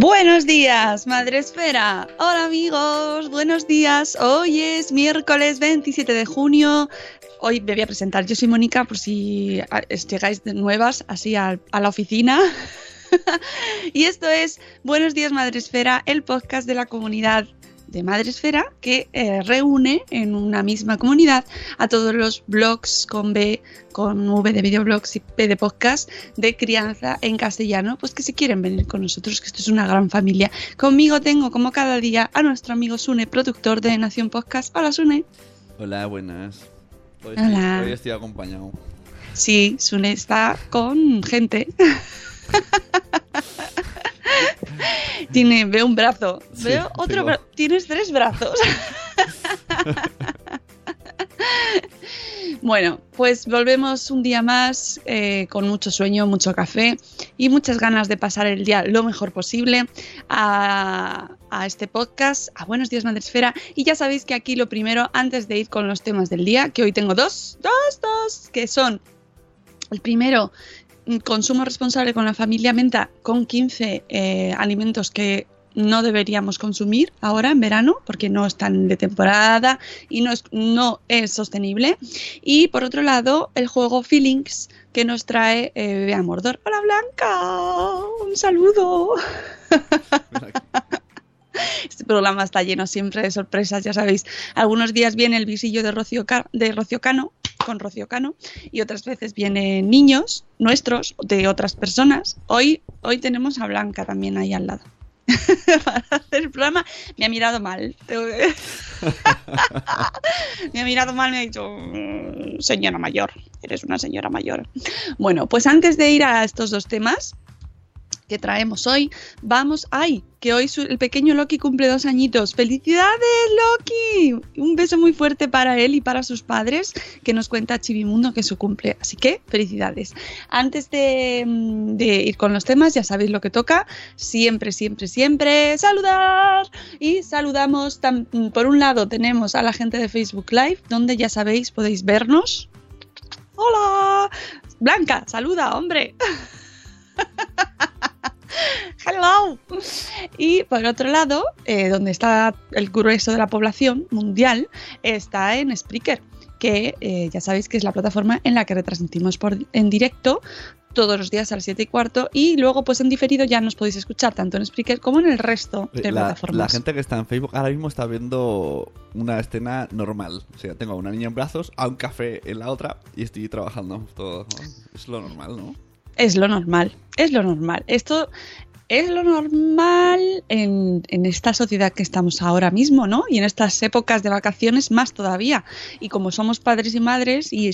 Buenos días, Madre Esfera. Hola amigos, buenos días. Hoy es miércoles 27 de junio. Hoy me voy a presentar. Yo soy Mónica, por si ah, llegáis de nuevas así a, a la oficina. y esto es Buenos días, Madre Esfera, el podcast de la comunidad de Madresfera que eh, reúne en una misma comunidad a todos los blogs con B, con V de videoblogs y P de podcast de crianza en castellano, pues que si quieren venir con nosotros, que esto es una gran familia. Conmigo tengo como cada día a nuestro amigo Sune, productor de Nación Podcast. Hola Sune. Hola, buenas. Hoy Hola. Hoy estoy acompañado. Sí, Sune está con gente. Tiene, veo un brazo, Sí, veo otro brazo. Tienes tres brazos. bueno, pues volvemos un día más eh, con mucho sueño, mucho café y muchas ganas de pasar el día lo mejor posible a, a este podcast, a Buenos Días Madresfera. Y ya sabéis que aquí lo primero, antes de ir con los temas del día, que hoy tengo dos, dos, dos, que son el primero, consumo responsable con la familia menta con 15 eh, alimentos que no deberíamos consumir ahora en verano porque no están de temporada y no es, no es sostenible. Y por otro lado, el juego Feelings que nos trae eh, Bea Mordor. Hola Blanca, un saludo. Este programa está lleno siempre de sorpresas, ya sabéis. Algunos días viene el visillo de Rocío, de Rocío Cano, con Rocío Cano, y otras veces vienen niños nuestros, de otras personas. Hoy, hoy tenemos a Blanca también ahí al lado. Para hacer el programa me ha mirado mal. me ha mirado mal, me ha dicho, "Mm, señora mayor, eres una señora mayor. Bueno, pues antes de ir a estos dos temas, que traemos hoy. Vamos, ay, que hoy su- el pequeño Loki cumple dos añitos. ¡Felicidades, Loki! Un beso muy fuerte para él y para sus padres, que nos cuenta Chivimundo que su cumple. Así que, felicidades. Antes de, mm, de ir con los temas, ya sabéis lo que toca. Siempre, siempre, siempre saludar. Y saludamos, tam- por un lado tenemos a la gente de Facebook Live, donde ya sabéis, podéis vernos. ¡Hola! Blanca, saluda, hombre. Hello. Y por otro lado, eh, donde está el grueso de la población mundial, está en Spreaker, que eh, ya sabéis que es la plataforma en la que retransmitimos por, en directo todos los días a las 7 y cuarto y luego pues en diferido ya nos podéis escuchar tanto en Spreaker como en el resto de Eh, La, plataformas. la gente que está en Facebook ahora mismo está viendo una escena normal. O sea, tengo a una niña en brazos, a un café en la otra y estoy trabajando todo. ¿no? Es lo normal, ¿no? Es lo normal, es lo normal. Esto es lo normal en, en esta sociedad que estamos ahora mismo, ¿no? Y en estas épocas de vacaciones más todavía. Y como somos padres y madres y,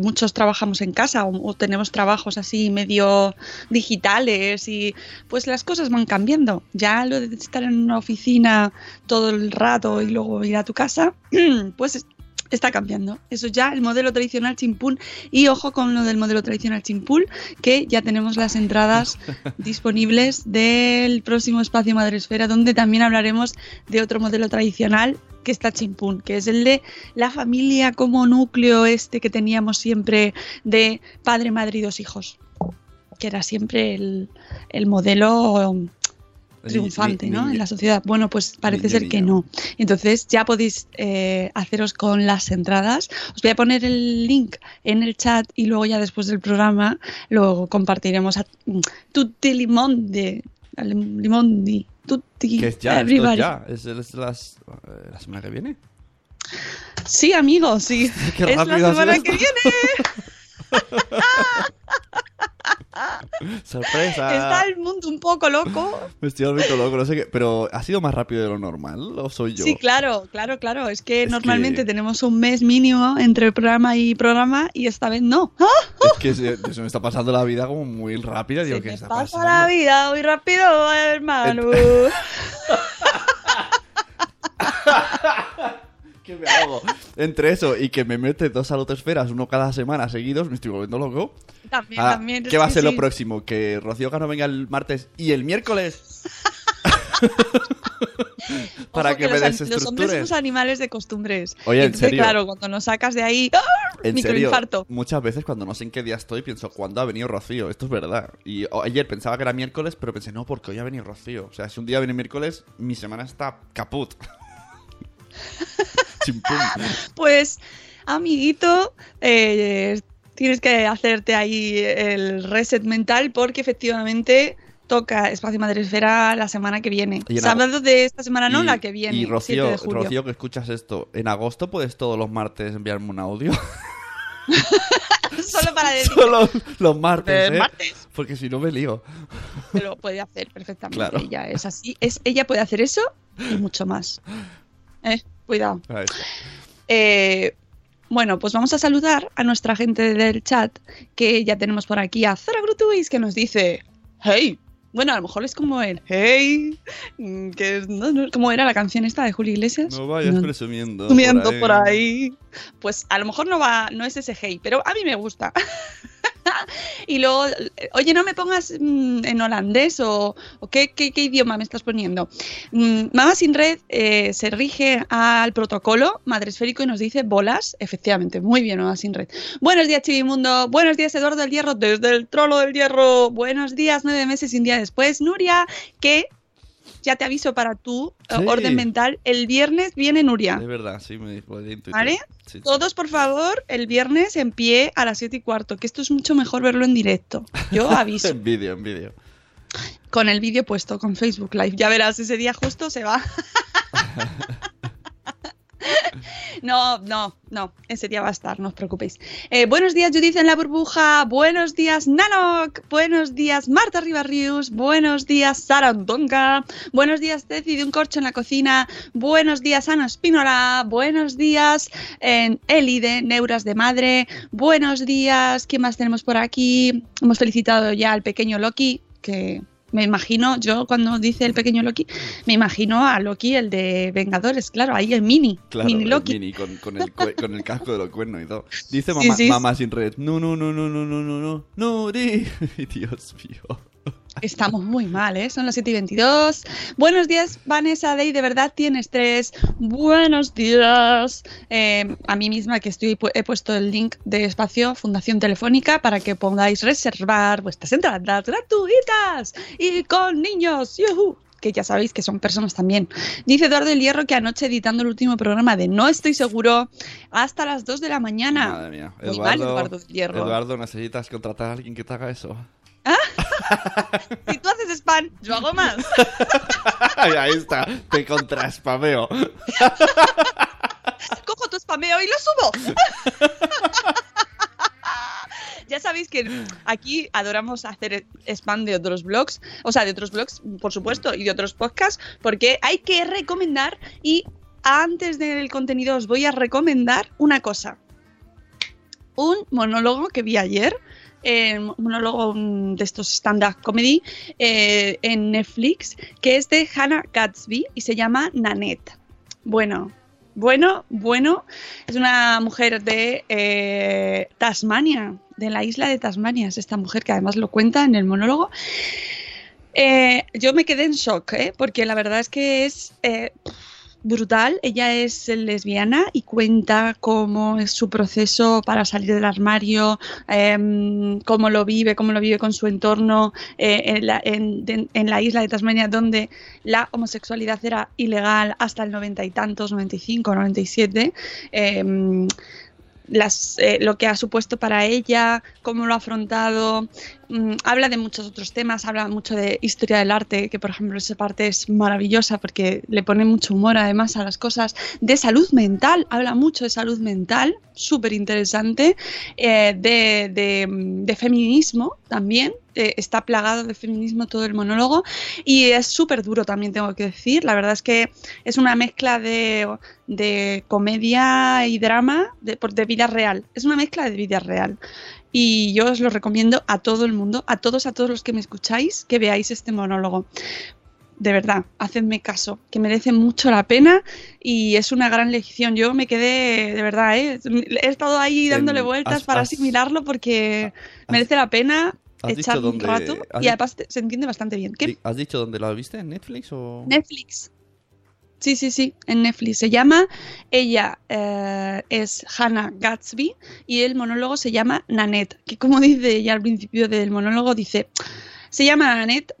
muchos trabajamos en casa o, o tenemos trabajos así medio digitales y pues las cosas van cambiando. Ya lo de estar en una oficina todo el rato y luego ir a tu casa, pues es- está cambiando. Eso ya, el modelo tradicional chimpún. Y ojo con lo del modelo tradicional chimpún, que ya tenemos las entradas disponibles del próximo espacio Madresfera, donde también hablaremos de otro modelo tradicional que está chimpún, que es el de la familia como núcleo este que teníamos siempre de padre, madre y dos hijos. Que era siempre el, el modelo triunfante, ¿no? En la sociedad. Bueno, pues parece ser que no. Entonces ya podéis eh, haceros con las entradas. Os voy a poner el link en el chat y luego ya después del programa lo compartiremos a tutti limondi, limondi, tutti Que es ya, everybody. ya. Es, es las, eh, la semana que viene. Sí, amigo, sí. Qué es la semana que viene. ¡Sorpresa! Está el mundo un poco loco. Me estoy volviendo loco, no sé qué. Pero ¿ha sido más rápido de lo normal o soy yo? Sí, claro, claro, claro. Es que Es normalmente que- tenemos un mes mínimo entre programa y programa y esta vez no. Es que se, se me está pasando la vida como muy rápida. Digo, Se ¿qué te está pasa pasando? la vida muy rápido, hermano. ¿Qué me hago? Entre eso y que me mete dos salotesferas, uno cada semana seguidos, me estoy volviendo loco. También, Ah, también. ¿Qué va a ser sí. lo próximo? ¿Que Rocío Cano venga el martes y el miércoles? Para Ojo que, me los, Los hombres somos animales de costumbres. Oye, en Entonces, serio. claro, cuando nos sacas de ahí, ¡ah! En serio, microinfarto. muchas veces cuando no sé en qué día estoy pienso, ¿cuándo ha venido Rocío? Esto es verdad. Y ayer pensaba que era miércoles, pero pensé, no, porque hoy ha venido Rocío. O sea, si un día viene miércoles, mi semana está caput. Chimpum. Pues, amiguito, eh, tienes que hacerte ahí el reset mental porque efectivamente toca Espacio Madresfera la semana que viene. Sábado de esta semana, no, Y- la que viene. Y 7 Rocío, de julio. Rocío, que escuchas esto, ¿en agosto puedes todos los martes enviarme un audio? Solo para decir Solo los martes, Eh, martes. Porque si no me lío. lo puede hacer perfectamente. Claro. Ella es así. Es, ella puede hacer eso y mucho más. Eh, cuidado. Eh, bueno, pues vamos a saludar a nuestra gente del chat, que ya tenemos por aquí a Zara Grutuis, que nos dice, hey. Bueno, a lo mejor es como el hey, mm, que es- no, no, ¿cómo era la canción esta de Julio Iglesias? No vayas No, presumiendo. Sumiendo por ahí. Pues a lo mejor no va, no es ese hey, pero a mí me gusta. y luego, eh, oye, no me pongas mm, en holandés o, ¿qué, idioma me estás poniendo. Mm, Mama Sin Red eh, se rige al protocolo madresférico y nos dice bolas. Efectivamente, muy bien, Mama Sin Red. Buenos días, Chivimundo. Buenos días, Eduardo del Hierro, desde el trolo del Hierro. Buenos días, nueve meses y un día después. Nuria, que ya te aviso para tu eh, orden mental. El viernes viene Nuria. De verdad, sí, me intuir. ¿Vale? Sí. Todos, por favor, el viernes en pie a las 7 y cuarto, que esto es mucho mejor verlo en directo. Yo aviso. En vídeo, en vídeo. con el vídeo puesto, con Facebook Live. Ya verás, ese día justo se va. No, no, no, ese día va a estar, no os preocupéis. Eh, buenos días, Judith en la burbuja. Buenos días, Nanok. Buenos días, Marta Ribarrius. Buenos días, Sara Ondonga. Buenos días, Ceci de un corcho en la cocina. Buenos días, Ana Espínola. Buenos días, en Eli de Neuras de Madre. Buenos días, ¿quién más tenemos por aquí? Hemos felicitado ya al pequeño Loki, que me imagino, yo cuando dice el pequeño Loki, me imagino a Loki, el de Vengadores, claro, ahí el mini, Claro, mini el Loki. mini, con, con el, cue- con el casco de los cuernos y todo. Dice mamá, sí. mamá sin red. No, no, no, no, no, no, no, no. No, di. Dios mío. Estamos muy mal, ¿eh? Son las 7 y 22. Buenos días, Vanessa Day, de verdad tienes tres. Buenos días. Eh, a mí misma que estoy he puesto el link de espacio Fundación Telefónica para que podáis reservar vuestras entradas gratuitas y con niños. ¡Yujú! que ya sabéis que son personas también. Dice Eduardo del Hierro que anoche editando el último programa de No estoy seguro hasta las 2 de la mañana. Madre mía. Muy mal, Eduardo, Hierro. Eduardo, necesitas contratar a alguien que te haga eso. Si tú haces spam, yo hago más. Ahí está, te contraspameo. cojo tu spameo y lo subo. ya sabéis que aquí adoramos hacer spam de otros blogs, o sea, de otros blogs, por supuesto, y de otros podcasts, porque hay que recomendar y antes del contenido os voy a recomendar una cosa. Un monólogo que vi ayer, eh, un monólogo mm, de estos stand-up comedy eh, en Netflix, que es de Hannah Gatsby y se llama Nanette. Bueno, Bueno, bueno, es una mujer de eh, Tasmania, de la isla de Tasmania. Es esta mujer que además lo cuenta en el monólogo. Eh, yo me quedé en shock, ¿eh? porque la verdad es que es eh, brutal. Ella es lesbiana y cuenta cómo es su proceso para salir del armario, em, cómo lo vive, cómo lo vive con su entorno eh, en, la, en- la isla de Tasmania, donde la homosexualidad era ilegal hasta el noventa y tantos, 95, 97. em, las, eh, lo que ha supuesto para ella, cómo lo ha afrontado. Mm, habla de muchos otros temas, habla mucho de historia del arte, que por ejemplo esa parte es maravillosa porque le pone mucho humor además a las cosas. De salud mental, habla mucho de salud mental, súper interesante. Eh, de, de, de feminismo también, eh, está plagado de feminismo todo el monólogo y es súper duro también tengo que decir. La verdad es que es una mezcla de, de comedia y drama de, por- de vida real. Es una mezcla de vida real. Y yo os lo recomiendo a todo el mundo, a todos, a todos los que me escucháis, que veáis este monólogo. De verdad, hacedme caso, que merece mucho la pena y es una gran lección. Yo me quedé, de verdad, ¿eh? he estado ahí dándole vueltas has- para has- asimilarlo porque has- merece la pena has dicho un dónde- rato has y además se entiende bastante bien. ¿Qué? ¿Has dicho dónde la viste? ¿En Netflix o...? Netflix. Sí, sí, sí, en Netflix. Se llama, ella eh, es Hannah Gatsby y el monólogo se llama Nanette, que como dice ella al principio del monólogo, dice, se llama Nanette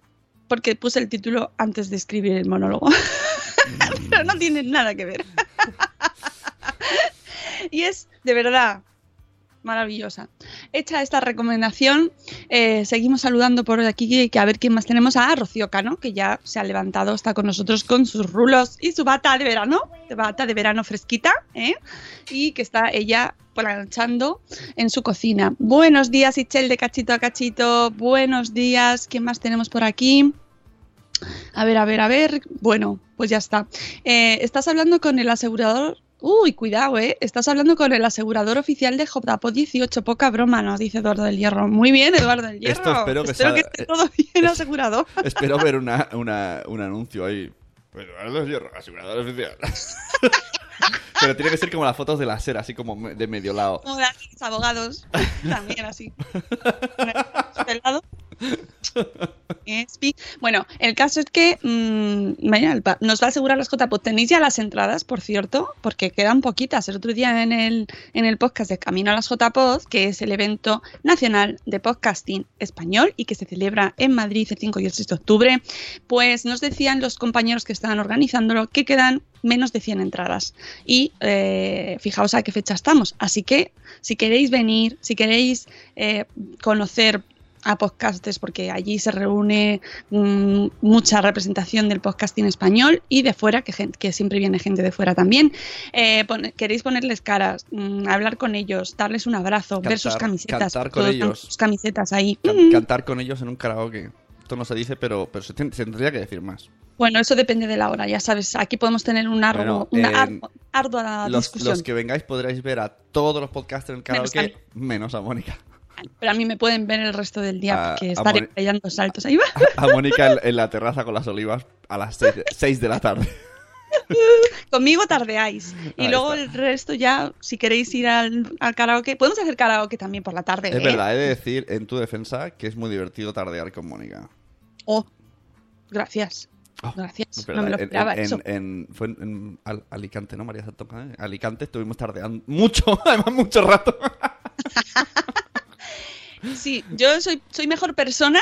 porque puse el título antes de escribir el monólogo. Pero no tiene nada que ver. y es, de verdad, maravillosa. Hecha esta recomendación, eh, seguimos saludando por aquí, que a ver quién más tenemos. A Rocío Cano, que ya se ha levantado, está con nosotros con sus rulos y su bata de verano, bata de verano fresquita, ¿eh? y que está ella planchando en su cocina. Buenos días, Ichel, de cachito a cachito. Buenos días, ¿quién más tenemos por aquí? A ver, a ver, a ver. Bueno, pues ya está. Eh, estás hablando con el asegurador. Uy, cuidado, ¿eh? Estás hablando con el asegurador oficial de JPO 18. Poca broma, nos dice Eduardo del Hierro. Muy bien, Eduardo del Hierro. Esto espero que sea- esté todo bien asegurado. Espero ver una, una, un anuncio ahí. Eduardo del Hierro, asegurador oficial. Pero tiene que ser como las fotos de la SER, así como de medio lado. Como de abogados. También así. Pelado. Espi. Bueno, el caso es que mm, nos va a asegurar las JPOD. Tenéis ya las entradas, por cierto, porque quedan poquitas. El otro día en el, en el podcast de Camino a las JPOD, que es el evento nacional de podcasting español y que se celebra en Madrid el 5 y el 6 de octubre, pues nos decían los compañeros que estaban organizándolo que quedan menos de 100 entradas. Y eh, fijaos a qué fecha estamos. Así que si queréis venir, si queréis eh, conocer a podcasters, porque allí se reúne mm, mucha representación del podcasting español y de fuera, que, gen- que siempre viene gente de fuera también. Eh, pon- queréis ponerles caras, mm, hablar con ellos, darles un abrazo, ver sus camisetas. cantar con ellos. sus camisetas ahí. Can- Mm. cantar con ellos en un karaoke. Esto no se dice, pero, pero se, ten- se tendría que decir más. Bueno, eso depende de la hora, ya sabes. Aquí podemos tener un arduo- Bueno, una ardua Los, discusión. los que vengáis podréis ver a todos los podcasters en el Menos a karaoke, menos a Mónica. Pero a mí me pueden ver el resto del día A- porque a estaré pegando saltos ahí. va. A Mónica en, en la terraza con las olivas a las 6 de, la tarde. Conmigo tardeáis. Y Ahí luego está. el resto ya, si queréis ir al, al karaoke, podemos hacer karaoke también por la tarde. Es ¿eh? verdad, he de decir en tu defensa que es muy divertido tardear con Mónica. Oh, gracias. Oh, Gracias. No me lo esperaba en, eso. en- fue en, en Al- Alicante, ¿no, María Santo Padre? Alicante estuvimos tardeando mucho, además mucho rato. Sí, yo soy, soy mejor persona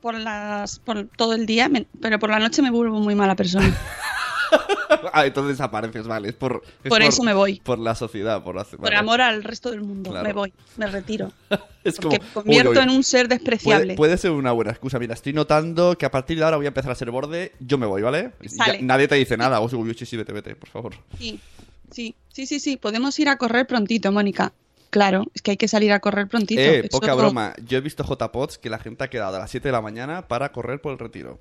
por las por todo el día, me- pero por la noche me vuelvo muy mala persona. ah, entonces desapareces, vale. Es por, es Por eso me voy. Por la sociedad, por, la- Por vale. amor al resto del mundo. Claro. Me voy, me retiro. Es Porque como, me convierto uy, uy, en un ser despreciable. Puede, puede ser una buena excusa. Mira, estoy notando que a partir de ahora voy a empezar a ser borde. Yo me voy, ¿vale? Ya- nadie te dice nada. O uy, sí, sí, vete, vete, por favor. Sí, sí, sí, sí, sí. Podemos ir a correr prontito, Mónica. Claro, es que hay que salir a correr prontito. Eh, Eso- poca broma. Yo he visto JPods que la gente ha quedado a las 7 de la mañana para correr por el retiro.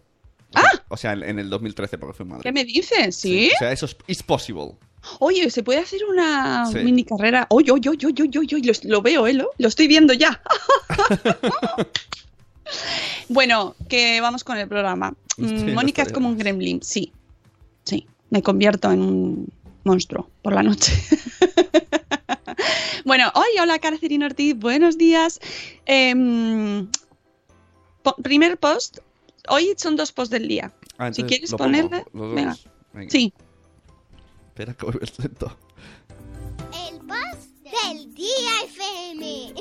O sea, o sea, en, en el 2013, porque fue en Madrid. ¿Ah! ¿Qué me dices? ¿Sí? O sea, eso es is possible. Oye, ¿se puede hacer una Sí. mini carrera? Oye, oye, oye, oye, oye, oye, lo, lo veo, ¿eh? Lo, lo estoy viendo ya. bueno, que vamos con el programa. Mm, Sí, Mónica es como un gremlin, sí. Sí, me convierto en un, monstruo por la noche. bueno, hoy, hola Carcerino Ortiz, buenos días. Em, po- primer post, hoy son dos posts del día. Ah, si quieres lo ponerle, venga. Venga. Sí, Espera que voy a ver lento. El post del día FM.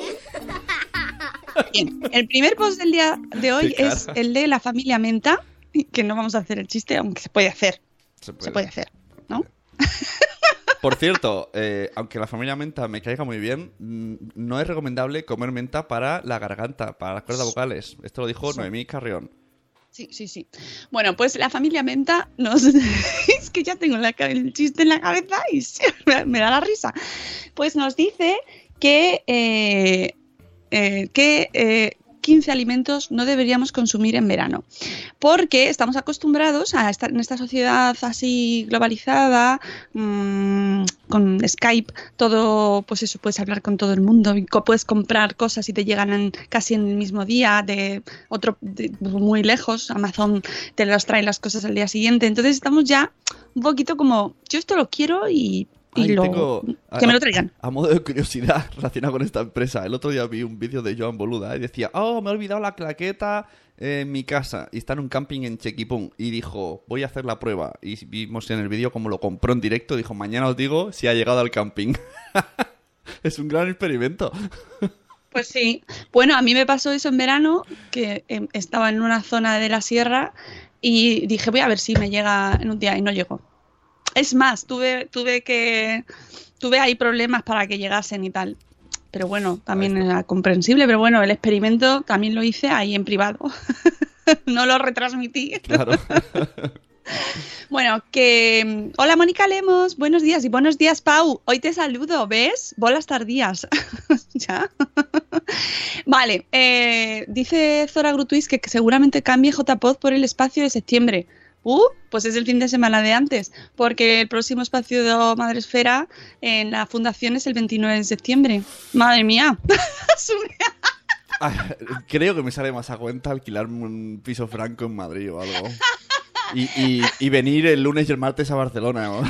bien. El primer post del día de hoy es el de la familia Menta, que no vamos a hacer el chiste, aunque se puede hacer, Se puede. se puede hacer, ¿no? Por cierto, eh, aunque la familia menta me caiga muy bien, mm, no es recomendable comer menta para la garganta, para las cuerdas vocales. Esto lo dijo Noemí Carrión. Sí, sí, sí. Bueno, pues la familia Menta nos... es que ya tengo la el chiste en la cabeza y me, me da la risa. Pues nos dice que, eh, eh, que eh, 15 alimentos no deberíamos consumir en verano. Porque estamos acostumbrados a estar en esta sociedad así globalizada, mm, con Skype, todo, pues eso, puedes hablar con todo el mundo y puedes comprar cosas y te llegan casi en el mismo día de otro muy lejos. Amazon te las trae las cosas al día siguiente. Entonces estamos ya un poquito como, yo esto lo quiero y, y Ay, lo, tengo- que me lo traigan. A modo de curiosidad relacionado con esta empresa, el otro día vi un vídeo de Joan Boluda y decía, oh, me he olvidado la claqueta en mi casa y está en un camping en Chequipún y dijo, voy a hacer la prueba. Y vimos en el vídeo cómo lo compró en directo, dijo, mañana os digo si ha llegado al camping. es un gran experimento. Pues sí. Bueno, a mí me pasó eso en verano, que em, estaba en una zona de la sierra y dije, voy a ver si me llega en un día y no llegó. Es más, tuve, tuve que tuve ahí problemas para que llegasen y tal. Pero bueno, también era comprensible, pero bueno, el experimento también lo hice ahí en privado. no lo retransmití. Claro. Bueno, que... Hola Mónica Lemos, buenos días y buenos días Pau. Hoy te saludo, ¿ves? Bolas tardías. ya. vale, eh, dice Zora Grutuis que seguramente cambie JPod por el espacio de septiembre. Uh, pues es el fin de semana de antes, porque el próximo espacio de Madresfera en la fundación es el 29 de septiembre. Madre mía. Ay, creo que me sale más a cuenta alquilarme un piso franco en Madrid o algo. Y, y- y venir el lunes y el martes a Barcelona. ¿no?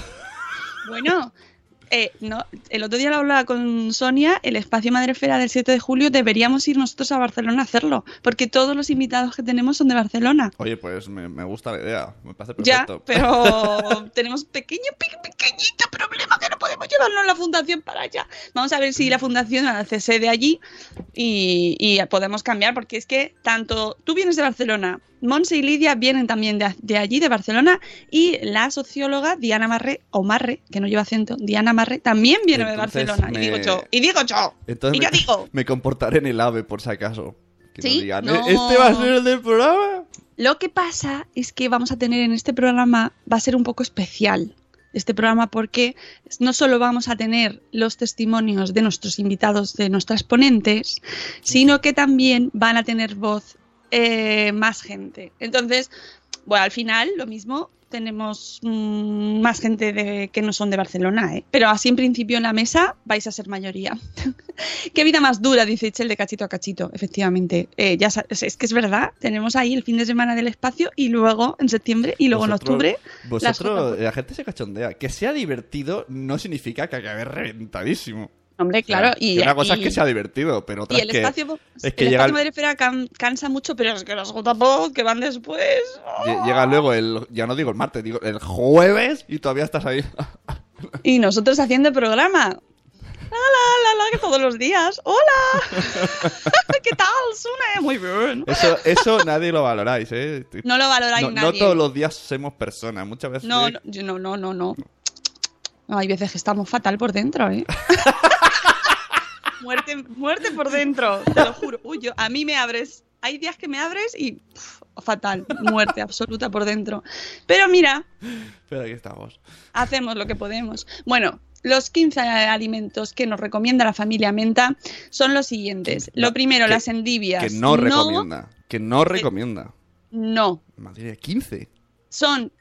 Bueno, eh, no, el otro día lo hablaba con Sonia, el espacio Madrefera del 7 de julio deberíamos ir nosotros a Barcelona a hacerlo, porque todos los invitados que tenemos son de Barcelona. Oye, pues me, me gusta la idea. Me parece Ya, perfecto. pero tenemos pequeño, pe- pequeñito problema que no podemos llevarnos la fundación para allá. Vamos a ver si la fundación hace sede allí y, y podemos cambiar, porque es que tanto tú vienes de Barcelona, Monse y Lidia vienen también de, de allí, de Barcelona, y la socióloga Diana Marre, o Marre, que no lleva acento, Diana Marre, también viene Entonces de Barcelona. me- Y digo yo, y digo yo, Entonces y me, yo digo. me comportaré en el AVE, por si acaso. Que ¿Sí? nos digan, No. "¿E- ¿este va a ser el del programa? Lo que pasa es que vamos a tener en este programa, va a ser un poco especial este programa porque no solo vamos a tener los testimonios de nuestros invitados, de nuestras ponentes, sino que también van a tener voz eh, más gente. Entonces, bueno, al final lo mismo, tenemos mm, más gente de, que no son de Barcelona, ¿eh? pero así en principio en la mesa vais a ser mayoría. Qué vida más dura, dice Itzel de cachito a cachito, efectivamente. Eh, ya es, que es verdad, tenemos ahí el fin de semana del espacio y luego en septiembre y luego en Vosotros- octubre. las Vosotros, la gente se cachondea. Que sea divertido no significa que acabe reventadísimo. Hombre, O sea, claro, y, una cosa y- es que sea divertido, pero otra y es el que, espacio, es que el llega, espacio Madrefera can- cansa mucho, pero es que los JPod que van después. lle- llega luego el, ya no digo el martes, digo el jueves y todavía estás ahí. Y nosotros haciendo programa. La, la, la, la, que todos los días. ¡Hola! ¿Qué tal, Sune? Muy bien. Eso, eso nadie lo valoráis, ¿eh? No lo valoráis no, no nadie. todos los días somos personas, muchas veces. No, no, yo- no, no, no, no. Hay veces que estamos fatal por dentro, ¿eh? muerte, muerte por dentro, te lo juro. Uy, yo, a mí me abres. Hay días que me abres y pf, fatal, muerte absoluta por dentro. Pero mira, Pero aquí estamos. hacemos lo que podemos. Bueno, los 15 alimentos que nos recomienda la familia Menta son los siguientes. Lo primero, que- las endivias. Que no recomienda. Que no recomienda. No, Madre mía, 15. son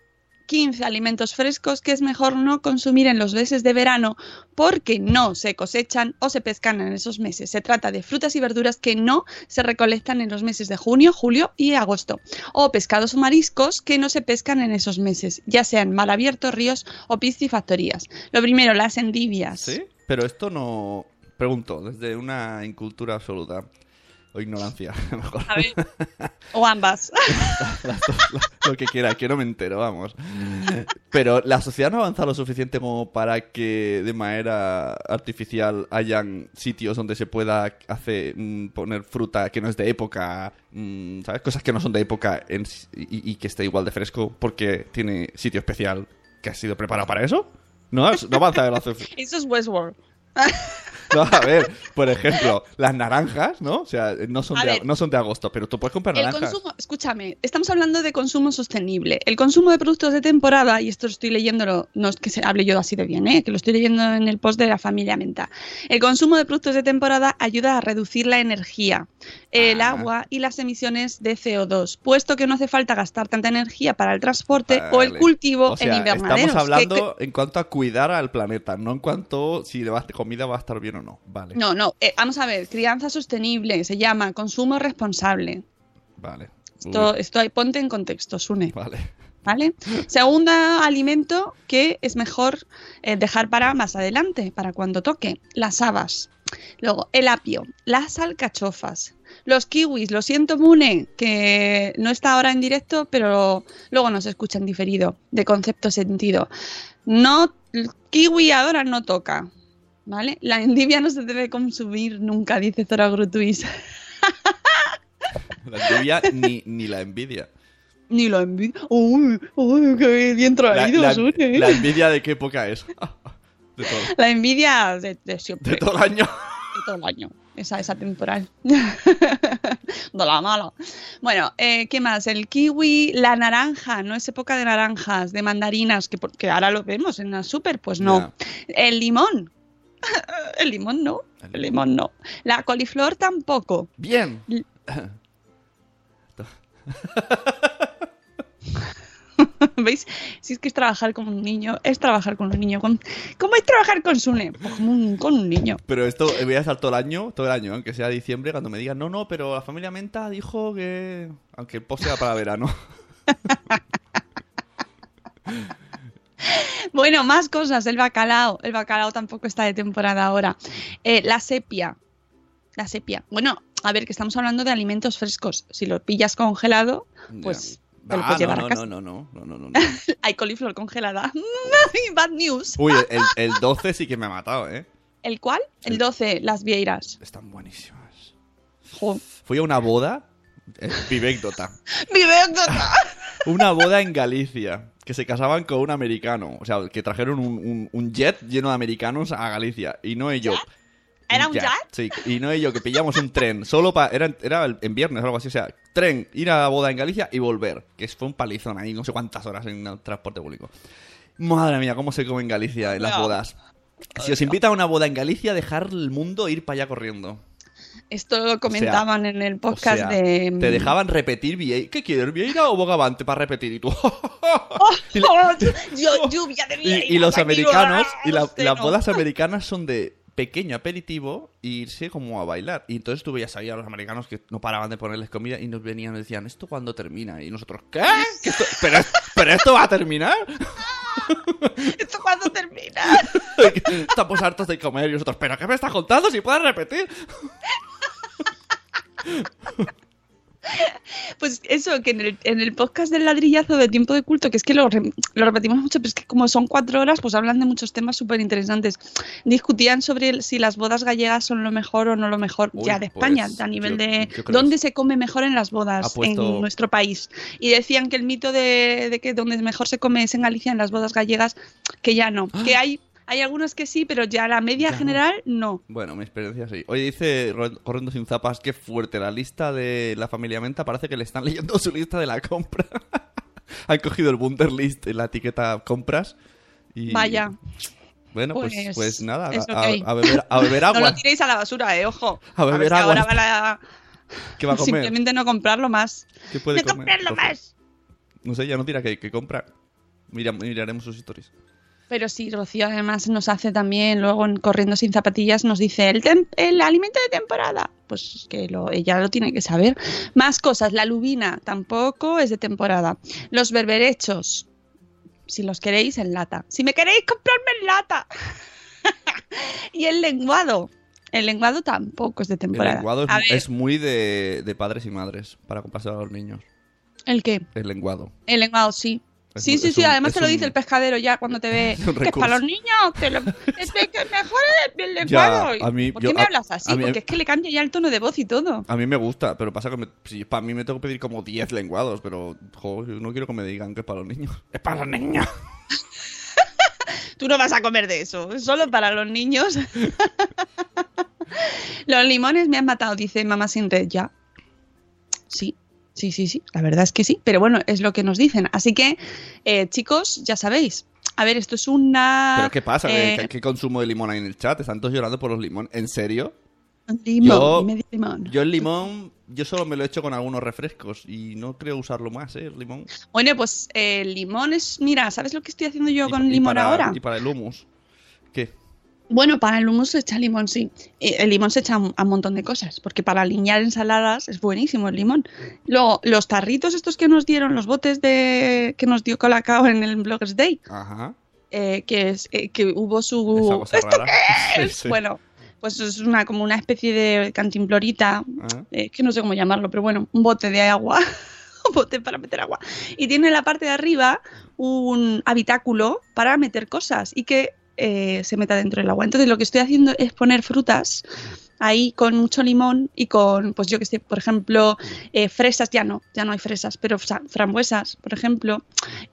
15 alimentos frescos que es mejor no consumir en los meses de verano porque no se cosechan o se pescan en esos meses. Se trata de frutas y verduras que no se recolectan en los meses de junio, julio y agosto. O pescados o mariscos que no se pescan en esos meses, ya sean mar abierto, ríos o piscifactorías. Lo primero, las endivias. ¿Sí? Pero esto no... Pregunto, desde una incultura absoluta. O ignorancia, mejor. A ver, o ambas. La- lo que quiera, que no me entero, vamos. Pero la sociedad no avanza lo suficiente como para que de manera artificial hayan sitios donde se pueda hacer mm, poner fruta que no es de época, mm, ¿sabes? Cosas que no son de época en y, y que esté igual de fresco porque tiene sitio especial que ha sido preparado para eso. No, no avanza la. Eso es Westworld. No, a ver, por ejemplo, las naranjas, ¿no? O sea, no son, A de, ver. no son de agosto, pero tú puedes comprar El naranjas. consumo, escúchame, estamos hablando de consumo sostenible. El consumo de productos de temporada, y esto lo estoy leyéndolo, no es que se hable yo así de bien, ¿eh? que lo estoy leyendo en el post de la familia Menta. El consumo de productos de temporada ayuda a reducir la energía, el Ah. agua y las emisiones de CO2, puesto que no hace falta gastar tanta energía para el transporte o el cultivo O sea, en invernaderos. Estamos que- hablando en cuanto a cuidar al planeta, no en cuanto si vas comida va a estar bien o no. Vale. que- no, no, eh, vamos a ver, crianza sostenible, se llama consumo responsable. Vale. Esto, esto hay- ponte en contexto, Sune. Vale. ¿Vale? Segundo alimento que es mejor eh, dejar para más adelante, para cuando toque, las habas. Luego, el apio, las alcachofas, los kiwis. Lo siento, Mune, que no está ahora en directo, pero luego nos escucha en diferido, de concepto sentido. No, kiwi ahora no toca. ¿Vale? La endivia no se debe consumir nunca, dice Zora Grutuis. La envidia ni, ni la envidia. Ni la envidia. Uy, uy, qué bien traído, la- envidia de qué época es. De todo, La envidia de, de siempre. de todo el año. de todo el año. Esa, esa temporal. de la mala. Bueno, eh, ¿qué más? El kiwi, la naranja, no es época de naranjas, de mandarinas, que, por- que ahora lo vemos en la super, pues no. El limón. El limón no. El limón no. La coliflor tampoco. Bien. ¿Veis? Si es que es trabajar con un niño, es trabajar con un niño. Con... ¿Cómo es trabajar con Sune? Pues como un- con un niño. Pero esto eh, voy a estar todo el año, todo el año, aunque sea diciembre, cuando me digan, no, no, pero la familia Menta dijo que. Aunque el post sea para verano. Bueno, más cosas. El bacalao. El bacalao tampoco está de temporada ahora. Eh, la sepia. La sepia. Bueno, a ver, que estamos hablando de alimentos frescos. Si lo pillas congelado, pues te lo Ah, puedes no, llevar no, a casa. no, no, no, no, no, no. Hay coliflor congelada. Bad news. Uy, el, el 12 sí que me ha matado, ¿eh? ¿El cuál? El 12, las vieiras. Están buenísimas. Jo. Fui a una boda, eh, vivécdota, Mi anécdota. una boda en Galicia, que se casaban con un americano, o sea, que trajeron un, un- un jet lleno de americanos a Galicia, y no yo. ¿Era un jet? Sí, y no yo, que pillamos un tren, solo para, era, era en viernes o algo así, o sea, tren, ir a la boda en Galicia y volver, que fue un palizón ahí, no sé cuántas horas en el transporte público. Madre mía, cómo se come en Galicia en las bodas. Si os invita a una boda en Galicia, dejar el mundo e ir para allá corriendo. Esto lo comentaban en el podcast O sea, de. Te dejaban repetir Vieira. ¿Qué quieres, Vieira o Bogavante para repetir? Y tú. y, le- Oh, yo- lluvia de y- vieiras y los americanos, y la- las bodas americanas son de pequeño aperitivo e irse como a bailar. Y entonces tú veías ahí a los americanos que no paraban de ponerles comida y nos venían y decían, ¿esto cuándo termina? Y nosotros, ¿qué? ¿Qué esto- ¿Pero, ¿Pero esto va a terminar? ¿Esto cuándo termina? Estamos hartos de comer y nosotros, ¿pero qué me estás contando? Si puedes repetir. Pues eso, que en el, en el podcast del ladrillazo de tiempo de culto, que es que lo, re- lo repetimos mucho, pero es que como son cuatro horas, pues hablan de muchos temas súper interesantes. Discutían sobre el- si las bodas gallegas son lo mejor o no lo mejor Uy, ya de pues, España, a nivel yo- de yo dónde se come mejor en las bodas puesto- en nuestro país. Y decían que el mito de, de que donde mejor se come es en Galicia, en las bodas gallegas, que ya no. Que hay, hay algunos que sí, pero ya la media Ya no. general no. Bueno, mi experiencia sí. Oye, dice Corriendo sin zapas, qué fuerte la lista de la familia Menta. Parece que le están leyendo su lista de la compra. Han cogido el Wunderlist en la etiqueta compras. Y... Vaya. Bueno, pues, Pues, pues nada, a, a beber, a beber No agua. lo tiréis a la basura, eh, ojo. A beber ver si agua. Ahora van a ¿Qué va a comer? simplemente no comprarlo más. ¿Qué puede no comer? comprarlo más. No sé, ya no dirá que, que compra. Mira- miraremos sus stories. Pero sí, Rocío además nos hace también, luego en Corriendo sin zapatillas, nos dice el, el alimento de temporada. Pues que lo, ella lo tiene que saber. Más cosas, la lubina tampoco es de temporada. Los berberechos, si los queréis en lata. Si me queréis comprarme en lata. y el lenguado. El lenguado tampoco es de El temporada. lenguado A es, muy de, de padres y madres para comprárselo a los niños. ¿El qué? El lenguado. El lenguado, sí. Sí, sí, sí, un- además te lo un- dice el pescadero ya cuando te ve. Que es para los niños, te lo, es que mejor el lenguado. ¿Por qué yo- me a- hablas así? mí- Porque es que le cambia ya el tono de voz y todo. A mí me gusta, pero pasa que me- si para mí me tengo que pedir como 10 lenguados, pero jo, no quiero que me digan que es para los niños. ¡Es para los niños! Tú no vas a comer de eso, es solo para los niños. los limones me han matado, dice mamá sin red ya. Sí, sí, sí, sí, la verdad es que sí, pero bueno, es lo que nos dicen. Así que, eh, chicos, ya sabéis. A ver, esto es una... ¿Pero qué pasa? eh, ¿Qué, qué consumo de limón hay en el chat? ¿Están todos llorando por los limones? ¿En serio? limón, yo- medio limón. Yo el limón, yo solo me lo echo con algunos refrescos y no creo usarlo más, ¿eh? El limón. Bueno, pues eh, el limón es... Mira, ¿sabes lo que estoy haciendo yo Y- con y limón para- ahora? Y para el hummus. ¿Qué? Bueno, para el hummus se echa limón, sí. Eh, El limón se echa a un montón de cosas, porque para alinear ensaladas es buenísimo el limón. Luego, los tarritos estos que nos dieron, los botes de que nos dio Colacao en el Bloggers Day, Ajá. eh, que es eh, que hubo su... ¿Esto qué es? sí. Bueno, pues es una como una especie de cantimplorita, Ah. eh, que no sé cómo llamarlo, pero bueno, un bote de agua, un bote para meter agua. Y tiene en la parte de arriba un habitáculo para meter cosas y que eh, se meta dentro del agua. Entonces lo que estoy haciendo es poner frutas ahí con mucho limón y con, pues yo que sé, por ejemplo, eh, fresas, ya no, ya no hay fresas, pero fra- frambuesas, por ejemplo,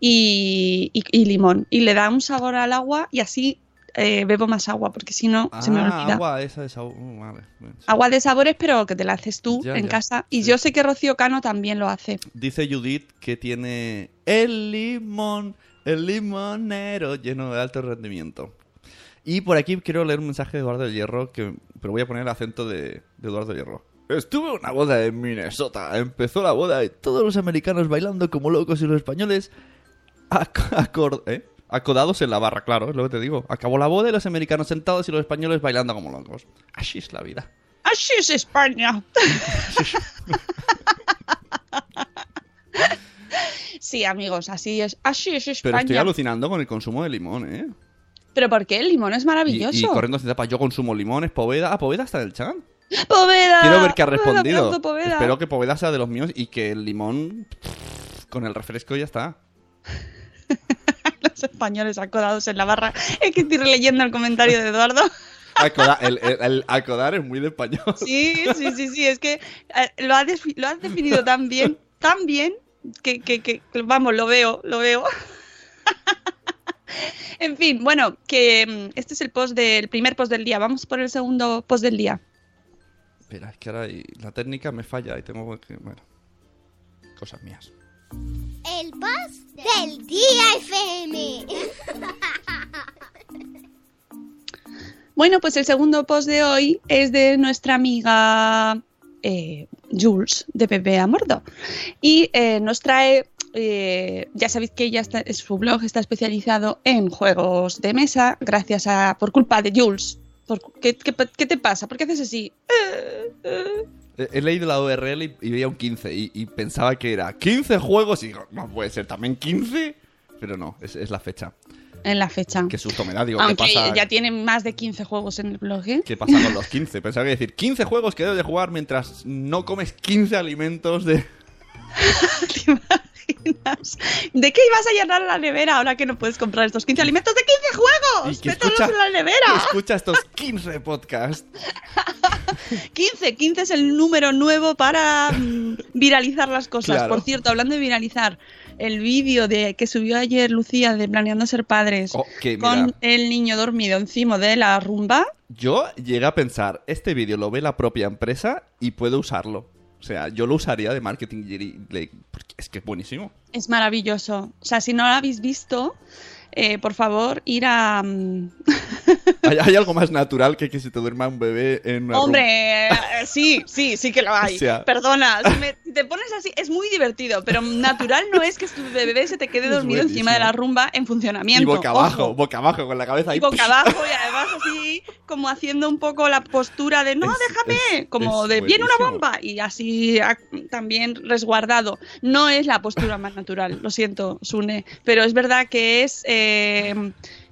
y, y- y limón. Y le da un sabor al agua y así eh, bebo más agua, porque si no, se me Ah, olvida. agua esa de sabor. uh, vale. Agua de sabores, pero que te la haces tú Ya, en ya. casa. Y yo sé que Rocío Cano también lo hace. Dice Judith que tiene el limón, el limonero lleno de alto rendimiento. Y por aquí quiero leer un mensaje de Eduardo Hierro, que, pero voy a poner el acento de, de Eduardo Hierro. Estuve en una boda en Minnesota. Empezó la boda y todos los americanos bailando como locos y los españoles ¿eh? acodados en la barra, claro, es lo que te digo. Acabó la boda y los americanos sentados y los españoles bailando como locos. Así es la vida. Así es España. sí, amigos, así es. Así es Pero estoy España. alucinando con el consumo de limón, ¿eh? Pero ¿por qué? El limón es maravilloso. y corriendo sin tapa, yo consumo limones, Poveda. Ah, Poveda está en el chat. Poveda. Quiero ver qué ha respondido. Poveda. Espero que Poveda sea de los míos y que el limón con el refresco ya está. Los españoles acodados en la barra. Es que estoy releyendo el comentario de Eduardo. Acoda- el, el- el acodar es muy de español. Sí, sí, sí, sí. Es que eh, lo, has lo has definido tan bien, tan bien, que, que- que- que, vamos, lo veo, lo veo. en fin, bueno, que mm, este es el post del primer post del día. Vamos por el segundo post del día. Espera, es que ahora la técnica me falla y tengo que. Bueno. Cosas mías. El boss del día FM. Bueno, pues el segundo post de hoy es de nuestra amiga eh, Jules de Pepe Amordo. Y eh, nos trae, eh, ya sabéis que ella está, su blog está especializado en juegos de mesa, gracias a, por culpa de Jules. Por- ¿qué, qué, qué te pasa? ¿Por qué haces así? Eh, eh. He, leído la URL y, y veía un 15 y, y pensaba que era 15 juegos y digo, no puede ser también 15. Pero no, es, es la fecha. En la fecha. Qué susto me da, digo, ¿qué Aunque pasa? ya tiene más de 15 juegos en el blog. ¿eh? ¿Qué pasa con los 15? Pensaba que decir 15 juegos que debes de jugar mientras no comes 15 alimentos de... ¿De qué ibas a llenar la nevera ahora que no puedes comprar estos 15 alimentos de 15 juegos? Y que ¡Mételos escucha, en la nevera! escucha estos 15 podcasts. 15, 15 es el número nuevo para mm, viralizar las cosas. Claro. Por cierto, hablando de viralizar, el vídeo de que subió ayer Lucía de Planeando Ser Padres Oh, con el niño dormido encima de la rumba, yo llegué a pensar, este vídeo lo ve la propia empresa y puede usarlo. O sea, yo lo usaría de marketing es que es buenísimo. es maravilloso. O sea, si no lo habéis visto, eh, por favor, ir a... mm, ¿Hay, hay algo más natural que que se te duerma un bebé en una Hombre, eh, sí, sí, sí que lo hay. O sea- Perdona, si me, te pones así, es muy divertido, pero natural no es que tu bebé se te quede Es dormido encima de la rumba en funcionamiento. Y boca abajo, Ojo. boca abajo, con la cabeza ahí. Y boca abajo y además así como haciendo un poco la postura de no, Es- déjame, es- como de viene una bomba y así ah, también resguardado. No es la postura más natural, lo siento, Sune, pero es verdad que es... eh,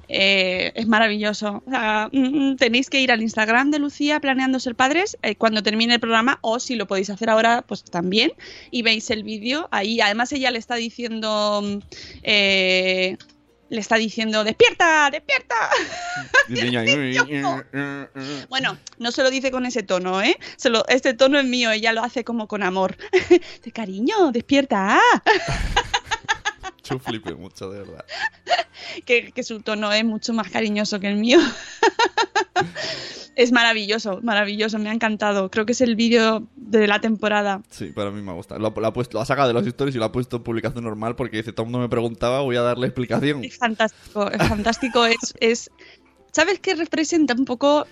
eh, es maravilloso. O sea, mm, tenéis que ir al Instagram de Lucía planeando ser padres eh, cuando termine el programa o si lo podéis hacer ahora, pues también. Y veis el vídeo ahí. Además ella le está diciendo... mm, eh, le está diciendo, despierta, despierta. Bueno, no se lo dice con ese tono, ¿eh? Se lo- este tono es mío, ella lo hace como con amor. De cariño, despierta. Yo flipé mucho, de verdad. Que, que su tono es mucho más cariñoso que el mío. es maravilloso, maravilloso, me ha encantado. Creo que es el vídeo de la temporada. Sí, para mí me gusta. Lo, lo ha puesto, lo ha sacado de los stories y lo ha puesto en publicación normal porque dice, todo el mundo me preguntaba, voy a darle explicación. Es fantástico, es fantástico. Es, es, ¿Sabes qué representa un poco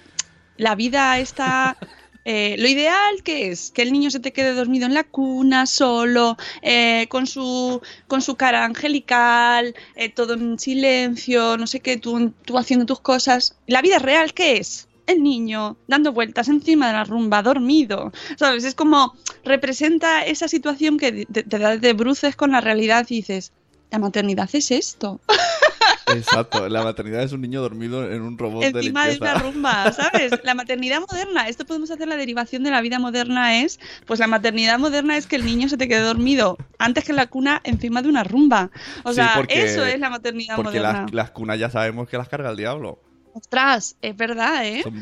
la vida esta? Eh, lo ideal que es que el niño se te quede dormido en la cuna, solo, eh, con, su, con su cara angelical, eh, todo en silencio, no sé qué, tú, tú haciendo tus cosas. La vida real, ¿qué es? El niño dando vueltas encima de la rumba, dormido. ¿Sabes? Es como representa esa situación que te, da de bruces con la realidad y dices, la maternidad es esto. Exacto, la maternidad es un niño dormido en un robot de encima de limpieza. una rumba, ¿sabes? La maternidad moderna, esto podemos hacer la derivación de la vida moderna es, pues la maternidad moderna es que el niño se te quede dormido antes que en la cuna encima de una rumba. O Sí, sea, porque- eso es la maternidad Porque moderna. las, las cunas ya sabemos que las carga el diablo. Ostras, es verdad, ¿eh? Son.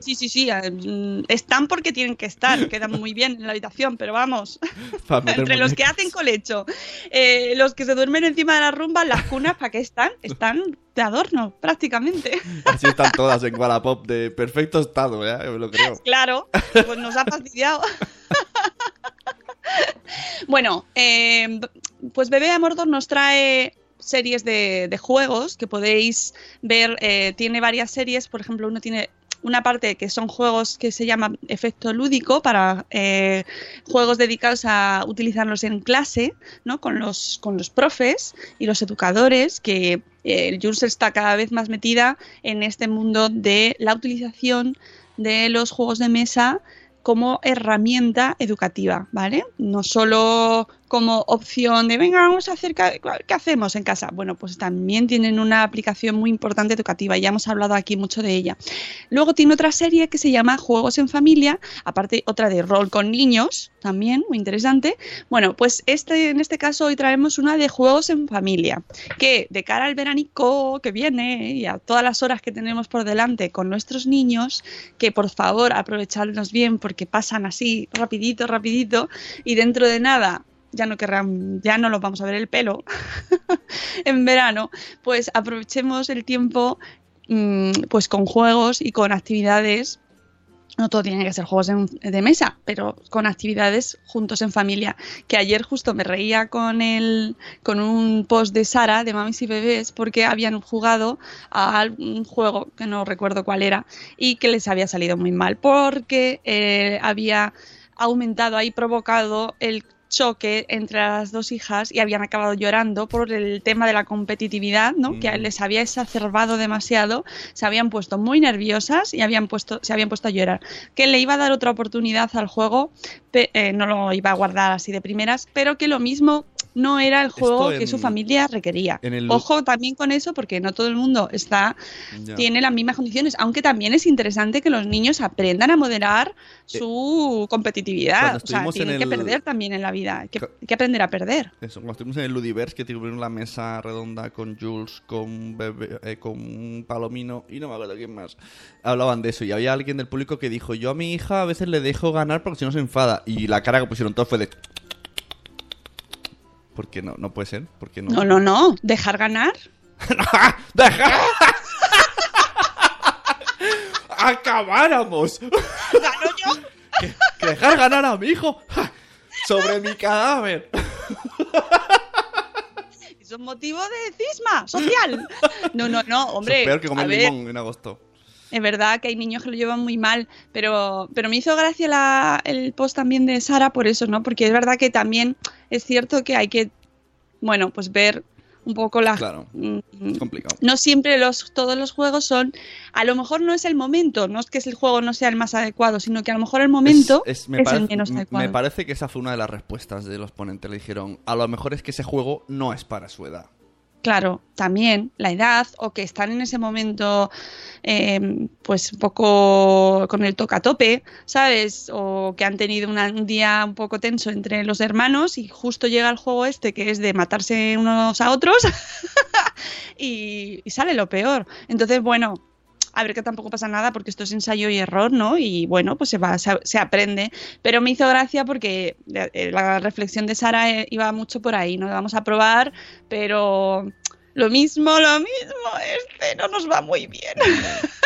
Sí, sí, sí, eh, mm, están porque tienen que estar, quedan muy bien en la habitación, pero vamos, entre los que hacen colecho, eh, los que se duermen encima de la rumba, las cunas, ¿para qué están? Están de adorno, prácticamente. Así están todas en Wallapop de perfecto estado, ¿eh? Me lo creo. Claro, pues nos ha fastidiado. bueno, eh, pues Bebé a Mordor nos trae series de, de juegos que podéis ver. eh, tiene varias series, por ejemplo, uno tiene una parte que son juegos que se llama efecto lúdico para eh, juegos dedicados a utilizarlos en clase, ¿no? Con los, con los profes y los educadores, que eh, Jules está cada vez más metida en este mundo de la utilización de los juegos de mesa como herramienta educativa, ¿vale? No solo como opción de, venga, vamos a hacer, ¿qué hacemos en casa? Bueno, pues también tienen una aplicación muy importante educativa, ya hemos hablado aquí mucho de ella. Luego tiene otra serie que se llama Juegos en Familia, aparte otra de rol con niños, también, muy interesante. Bueno, pues este, en este caso hoy traemos una de Juegos en Familia, que de cara al veranico que viene y a todas las horas que tenemos por delante con nuestros niños, que por favor aprovecharnos bien porque pasan así rapidito, rapidito y dentro de nada ya no querrán, ya no los vamos a ver el pelo en verano, pues aprovechemos el tiempo mm, pues con juegos y con actividades no todo tiene que ser juegos de mesa, pero con actividades juntos en familia. Que ayer justo me reía con el, con un post de Sara de Mamis y Bebés porque habían jugado a un juego que no recuerdo cuál era y que les había salido muy mal porque eh, había aumentado ahí provocado el choque entre las dos hijas y habían acabado llorando por el tema de la competitividad, ¿no? Que les había exacerbado demasiado, se habían puesto muy nerviosas y habían puesto, se habían puesto a llorar. Que le iba a dar otra oportunidad al juego, eh, no lo iba a guardar así de primeras, pero que lo mismo no era el juego en- que su familia requería. el- Ojo también con eso, porque no todo el mundo está Ya. tiene las mismas condiciones, aunque también es interesante que los niños aprendan a moderar su competitividad. O sea, tienen que perder también en la vida, hay que, Ca- hay que aprender a perder. Eso, cuando estuvimos en el Ludiverse, que tuvieron la mesa redonda con Jules, con, Bebe- eh, con Palomino y no me acuerdo quién más, hablaban de eso. Y había alguien del público que dijo: Yo a mi hija a veces le dejo ganar porque si no se enfada. Y la cara que pusieron todos fue de. Porque no, no puede ser. Porque no. No, no, no, dejar ganar. ¡Deja! ¡Acabáramos! ¿Gano yo? que, que dejar ganar a mi hijo sobre mi cadáver. Es motivo de cisma social. No, no, no, Eso hombre. es peor que comer a ver, limón en agosto. Es verdad que hay niños que lo llevan muy mal, pero, pero me hizo gracia la- el post también de Sara por eso, ¿no? Porque es verdad que también es cierto que hay que, bueno, pues ver un poco la... Claro, mm, es complicado. no siempre los, todos los juegos son, a lo mejor no es el momento, no es que el juego no sea el más adecuado, sino que a lo mejor el momento es, Es- me, el parece- menos me- adecuado. me parece que esa fue una de las respuestas de los ponentes. Le dijeron, a lo mejor es que ese juego no es para su edad. Claro, también la edad o que están en ese momento eh, pues un poco con el toca tope, ¿sabes? O que han tenido un día un poco tenso entre los hermanos y justo llega el juego este que es de matarse unos a otros y sale lo peor. Entonces, bueno, a ver que tampoco pasa nada porque esto es ensayo y error, ¿no? Y bueno, pues se va, se, aprende. Pero me hizo gracia porque eh, la reflexión de Sara eh, iba mucho por ahí, ¿no? Vamos a probar, pero lo mismo, lo mismo, este no nos va muy bien.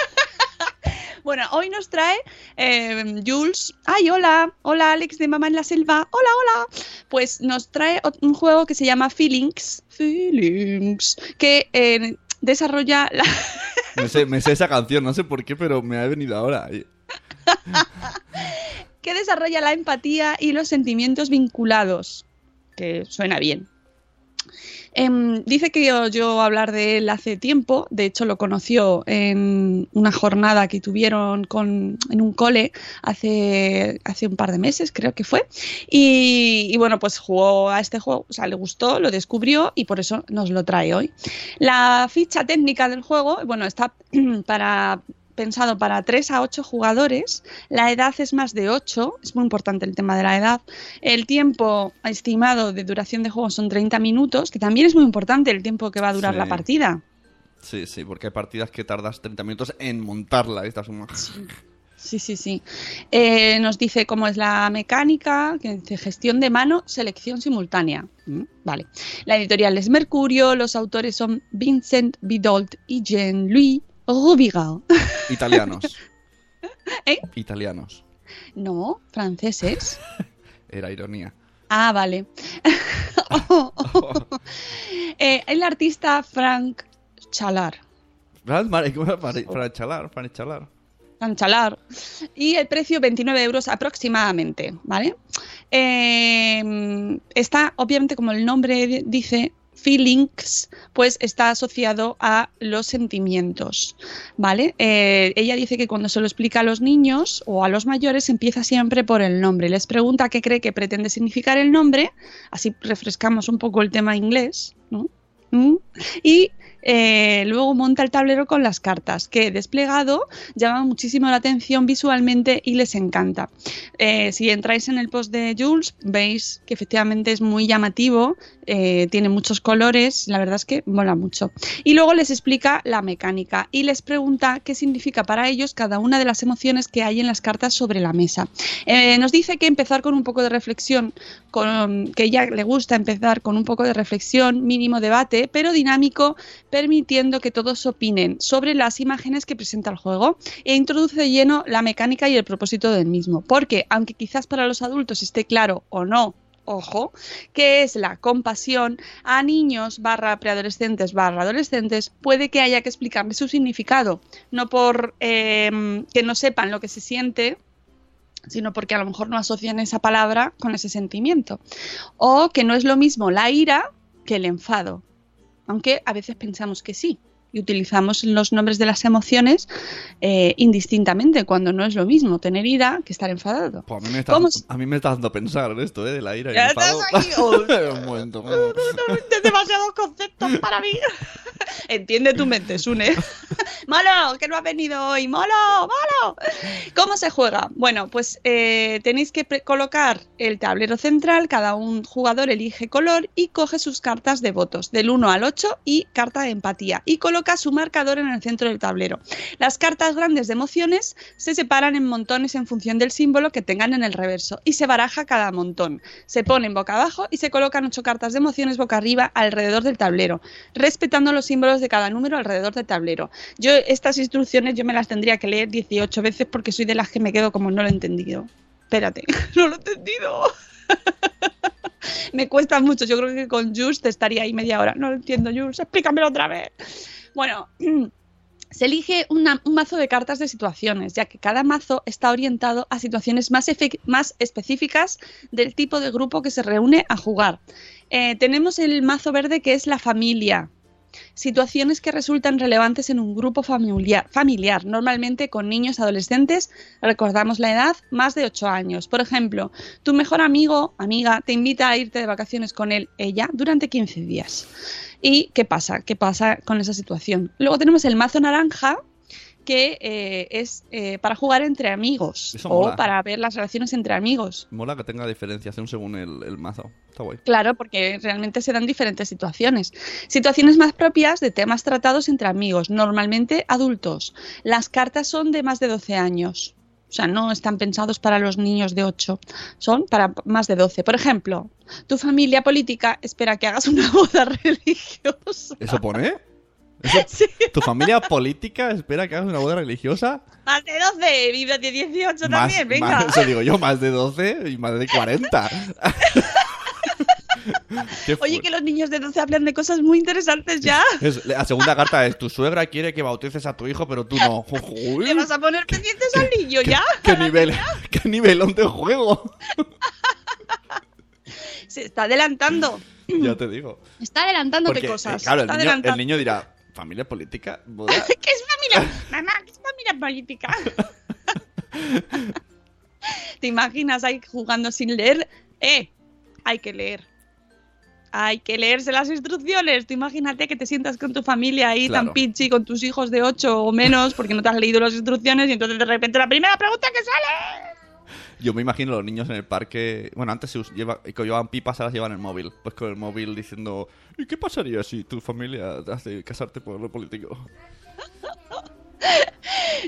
Bueno, hoy nos trae eh, Jules. Ay, hola, hola Alex de Mamá en la Selva. Hola, hola. Pues nos trae un juego que se llama Feelings. Feelings. Que eh, desarrolla la, Me sé, me sé esa canción, no sé por qué, pero me ha venido ahora. Que desarrolla la empatía y los sentimientos vinculados. Que suena bien. Em, dice que yo, hablar de él hace tiempo, de hecho lo conoció en una jornada que tuvieron con, en un cole hace, hace un par de meses, creo que fue. Y bueno, pues jugó a este juego, o sea, le gustó, lo descubrió y por eso nos lo trae hoy. La ficha técnica del juego, bueno, está para pensado para 3 a 8 jugadores, la edad es más de 8, es muy importante el tema de la edad, el tiempo estimado de duración de juego son 30 minutos, que también es muy importante el tiempo que va a durar Sí. la partida. Sí, sí, porque hay partidas que tardas 30 minutos en montarla. y Estás como... Sí, sí, sí. Eh, nos dice cómo es la mecánica, que dice gestión de mano, selección simultánea. Mm, Vale. La editorial es Mercurio, los autores son Vincent Bidolt y Jean-Louis Rubigal. Italianos. ¿Eh? Italianos. No, franceses. Era ironía. Ah, vale. Eh, el artista Frank Chalar. Fran- Mare- ¿cómo era? Para, para chalar. Frank Chalar. Y el precio 29 euros aproximadamente, ¿vale? Eh, está, obviamente, como el nombre dice, feelings, pues está asociado a los sentimientos, ¿vale? Eh, ella dice que cuando se lo explica a los niños o a los mayores empieza siempre por el nombre. Les pregunta qué cree que pretende significar el nombre, así refrescamos un poco el tema inglés, ¿no? ¿Mm? Y eh, luego monta el tablero con las cartas, que desplegado llama muchísimo la atención visualmente y les encanta. Eh, si entráis en el post de Jules, veis que efectivamente es muy llamativo, eh, tiene muchos colores, la verdad es que mola mucho. Y luego les explica la mecánica y les pregunta qué significa para ellos cada una de las emociones que hay en las cartas sobre la mesa. Nos dice que empezar con un poco de reflexión, con, que ella le gusta empezar con un poco de reflexión, mínimo debate, pero dinámico, permitiendo que todos opinen sobre las imágenes que presenta el juego e introduce de lleno la mecánica y el propósito del mismo. Porque, aunque quizás para los adultos esté claro o no, ojo, que es la compasión a niños barra preadolescentes barra adolescentes, puede que haya que explicarles su significado, no por eh, que no sepan lo que se siente, sino porque a lo mejor no asocian esa palabra con ese sentimiento. O que no es lo mismo la ira que el enfado, aunque a veces pensamos que sí. Y utilizamos los nombres de las emociones eh, indistintamente, cuando no es lo mismo tener ira que estar enfadado. Pues a, mí me está, ¿Cómo a mí me está dando a pensar en esto, ¿eh? De la ira y el estás enfado. aquí, oh. Un momento. de demasiados conceptos para mí. Entiende tu mente, Sune. ¡Molo! Que no ha venido hoy. ¡Molo! ¡Molo! ¿Cómo se juega? Bueno, pues eh, tenéis que colocar el tablero central. Cada un jugador elige color y coge sus cartas de votos, del 1 al 8 y carta de empatía. Y coloca su marcador en el centro del tablero. Las cartas grandes de emociones se separan en montones en función del símbolo que tengan en el reverso y se baraja cada montón. Se ponen boca abajo y se colocan ocho cartas de emociones boca arriba alrededor del tablero, respetando los símbolos de cada número alrededor del tablero. Yo estas instrucciones yo me las tendría que leer 18 veces porque soy de las que me quedo como no lo he entendido. Espérate, no lo he entendido. me cuesta mucho. Yo creo que con Jules te estaría ahí media hora. No lo entiendo, Jules. Explícamelo otra vez. Bueno, Se elige un mazo de cartas de situaciones, ya que cada mazo está orientado a situaciones más específicas del tipo de grupo que se reúne a jugar. Eh, tenemos el mazo verde que es la familia. Situaciones que resultan relevantes en un grupo familiar, familiar, normalmente con niños adolescentes, recordamos la edad, más de 8 años. Por ejemplo, tu mejor amigo, amiga, te invita a irte de vacaciones con él, ella, durante 15 días. ¿Y qué pasa? ¿Qué pasa con esa situación? Luego tenemos el mazo naranja, que eh, es eh, para jugar entre amigos Eso o mola. para ver las relaciones entre amigos. Mola que tenga diferenciación según el, el mazo. Está guay. Claro, porque realmente se dan diferentes situaciones. Situaciones más propias de temas tratados entre amigos, normalmente adultos. Las cartas son de más de 12 años. O sea, no están pensados para los niños de 8, son para más de 12. Por ejemplo, tu familia política espera que hagas una boda religiosa. ¿Eso pone? ¿Eso- ¿Tu familia política espera que hagas una boda religiosa? Más de 12, vive de 18 Más, también, venga. más- eso digo yo, más de 12 y más de 40. Qué Oye, que los niños de 12 hablan de cosas muy interesantes ya. Es- la segunda carta es tu suegra quiere que bautices a tu hijo, pero tú no. Uy, ¿Le vas a poner pendientes al niño ya? ¿Qué nivel? ¿Qué nivelón de juego? Se está adelantando. ya te digo. Está adelantándote Porque, cosas. eh, claro, el está niño, el adelantando. niño dirá, ¿familia política? ¿Boda? ¿Qué es familia? Mamá, ¿qué es familia política? ¿Te imaginas ahí jugando sin leer? ¡Eh! Hay que leer. Hay que leerse las instrucciones. Tú imagínate que te sientas con tu familia ahí Claro. tan pinchi, con tus hijos de 8 o menos, porque no te has leído las instrucciones y entonces de repente la primera pregunta que sale. Yo me imagino los niños en el parque. Bueno, antes se us- lleva, que llevaban pipas, ahora llevan el móvil. Pues con el móvil diciendo: ¿Y qué pasaría si tu familia hace casarte por lo político?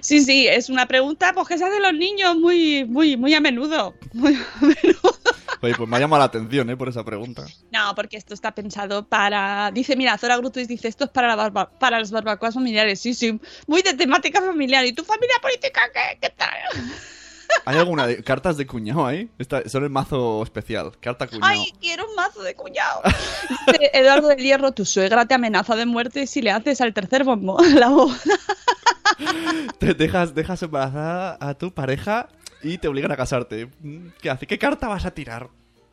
Sí, sí, es una pregunta pues, que se hacen los niños muy, muy, muy a menudo. Muy a menudo. Oye, pues me ha llamado la atención, ¿eh? Por esa pregunta. No, porque esto está pensado para. Dice, mira, Zora Grutus dice: esto es para, la barba- para las barbacoas familiares. Sí, sí, muy de temática familiar. ¿Y tu familia política qué, qué tal? ¿Hay alguna de cartas de cuñado ahí? Esta, son el mazo especial. Carta cuñado. ¡Ay, quiero un mazo de cuñado! Eduardo del Hierro: tu suegra te amenaza de muerte si le haces al tercer bombo. La boda. Te dejas, dejas embarazada a tu pareja y te obligan a casarte. ¿Qué hace? ¿Qué carta vas a tirar?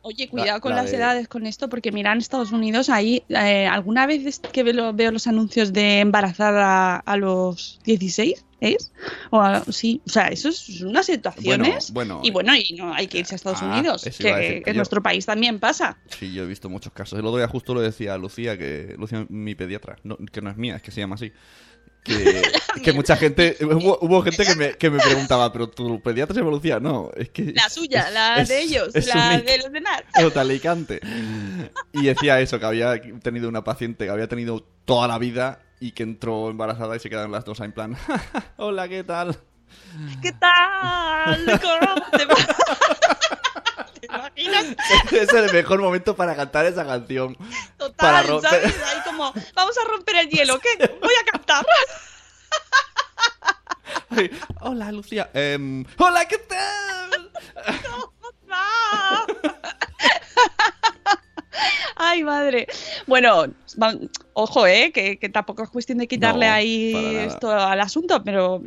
Oye, cuidado con la las de- edades con esto, porque mira, en Estados Unidos ahí, eh, alguna vez que veo, veo los anuncios de embarazada a los 16, ¿es? O a- sí, o sea, eso es unas situaciones. Bueno, bueno. y bueno, y no hay que irse a Estados Ah, Unidos, que, en nuestro país también pasa. Sí, yo he visto muchos casos. El otro día justo lo decía Lucía, que Lucía, mi pediatra, no, que no es mía, es que se llama así. Que, que mucha gente, hubo, hubo gente que me, que me preguntaba, pero tu pediatra se llama Lucía. No, es que. La suya, es- la es- de ellos, es la un- de los demás. Totalicante. Y decía eso, que había tenido una paciente que había tenido toda la vida y que entró embarazada y se quedaron las dos en plan, hola, ¿qué tal? ¿Qué tal? ¿Cómo te va? ¿Te imaginas? es el mejor momento para cantar esa canción. Total, Para romper- ¿sabes? Ahí como, vamos a romper el hielo, ¿qué? Voy a cantar. Ay, hola, Lucía. Em, hola, ¿qué tal? va? Ay, madre. Bueno, ojo, ¿eh? Que, que tampoco es cuestión de quitarle No, ahí esto al asunto, pero...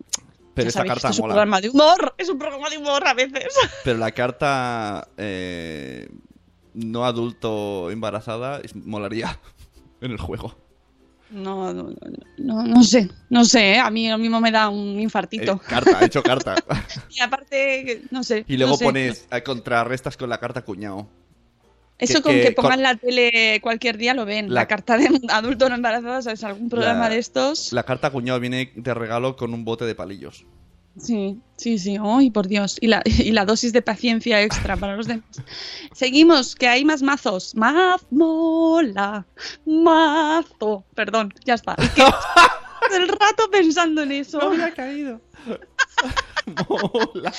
Pero que carta esto es un mola. programa de humor. Es un programa de humor a veces. Pero la carta eh, no adulto embarazada es- molaría en el juego. No, no, no, no, sé. No sé, ¿eh? a mí lo mismo me da un Eh, infartito. carta, he hecho carta. Y aparte, no sé. Y luego no sé. pones, eh, contrarrestas con la carta cuñado. Eso que- con que que pongan con- la tele cualquier día lo ven. La- La, carta de adulto no embarazada, ¿sabes? Algún programa La- de estos. La carta cuñado viene de regalo con un bote de palillos. Sí, sí, sí. Ay, por Dios. Y la, y la dosis de paciencia extra para los demás. Seguimos, que hay más mazos. Maz, mola, mazo. Perdón, ya está. Es que el rato pensando en eso. caído. Mola.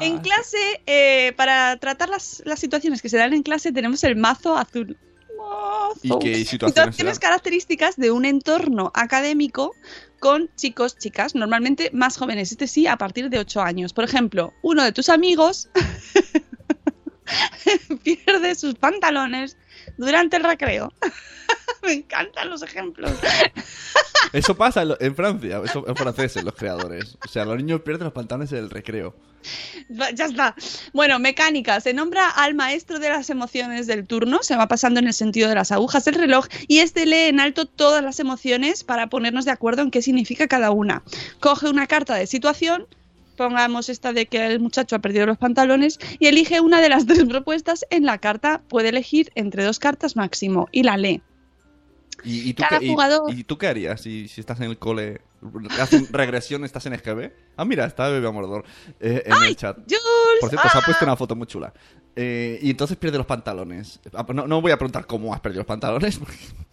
En clase, eh, para tratar las, las situaciones que se dan en clase, tenemos el mazo azul. Mazo. ¿Y qué situaciones dan? características de un entorno académico con chicos, chicas, normalmente más jóvenes, este sí, a partir de 8 años. Por ejemplo, uno de tus amigos pierde sus pantalones durante el recreo. Me encantan los ejemplos. Eso pasa en, lo- en Francia, eso en franceses los creadores. O sea, los niños pierden los pantalones en el recreo. Ya está. Bueno, mecánica. Se nombra al maestro de las emociones del turno. Se va pasando en el sentido de las agujas del reloj. Y este lee en alto todas las emociones para ponernos de acuerdo en qué significa cada una. Coge una carta de situación. Pongamos esta de que el muchacho ha perdido los pantalones y elige una de las tres propuestas en la carta. Puede elegir entre dos cartas máximo y la lee. ¿Y, y tú, Cada qué, y- jugador- y tú qué harías si, si estás en el cole? ¿Hacen regresión? ¿Estás en EGB? Ah, mira, está Bebé Amordor eh, en el chat. ¡Jules! Por cierto, se ha ¡Ah! puesto una foto muy chula. Eh, y entonces pierde los pantalones. Ah, No, no voy a preguntar cómo has perdido los pantalones.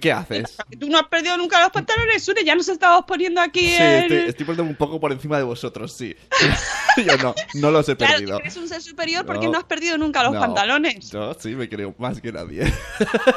¿Qué haces? Tú no has perdido nunca los pantalones, Sune. Ya nos estábamos poniendo aquí Sí, el- estoy, estoy poniéndome un poco por encima de vosotros, sí. Yo no, no los he Claro, perdido. eres un ser superior porque No. no, has perdido nunca los No. pantalones. Yo sí me creo más que nadie.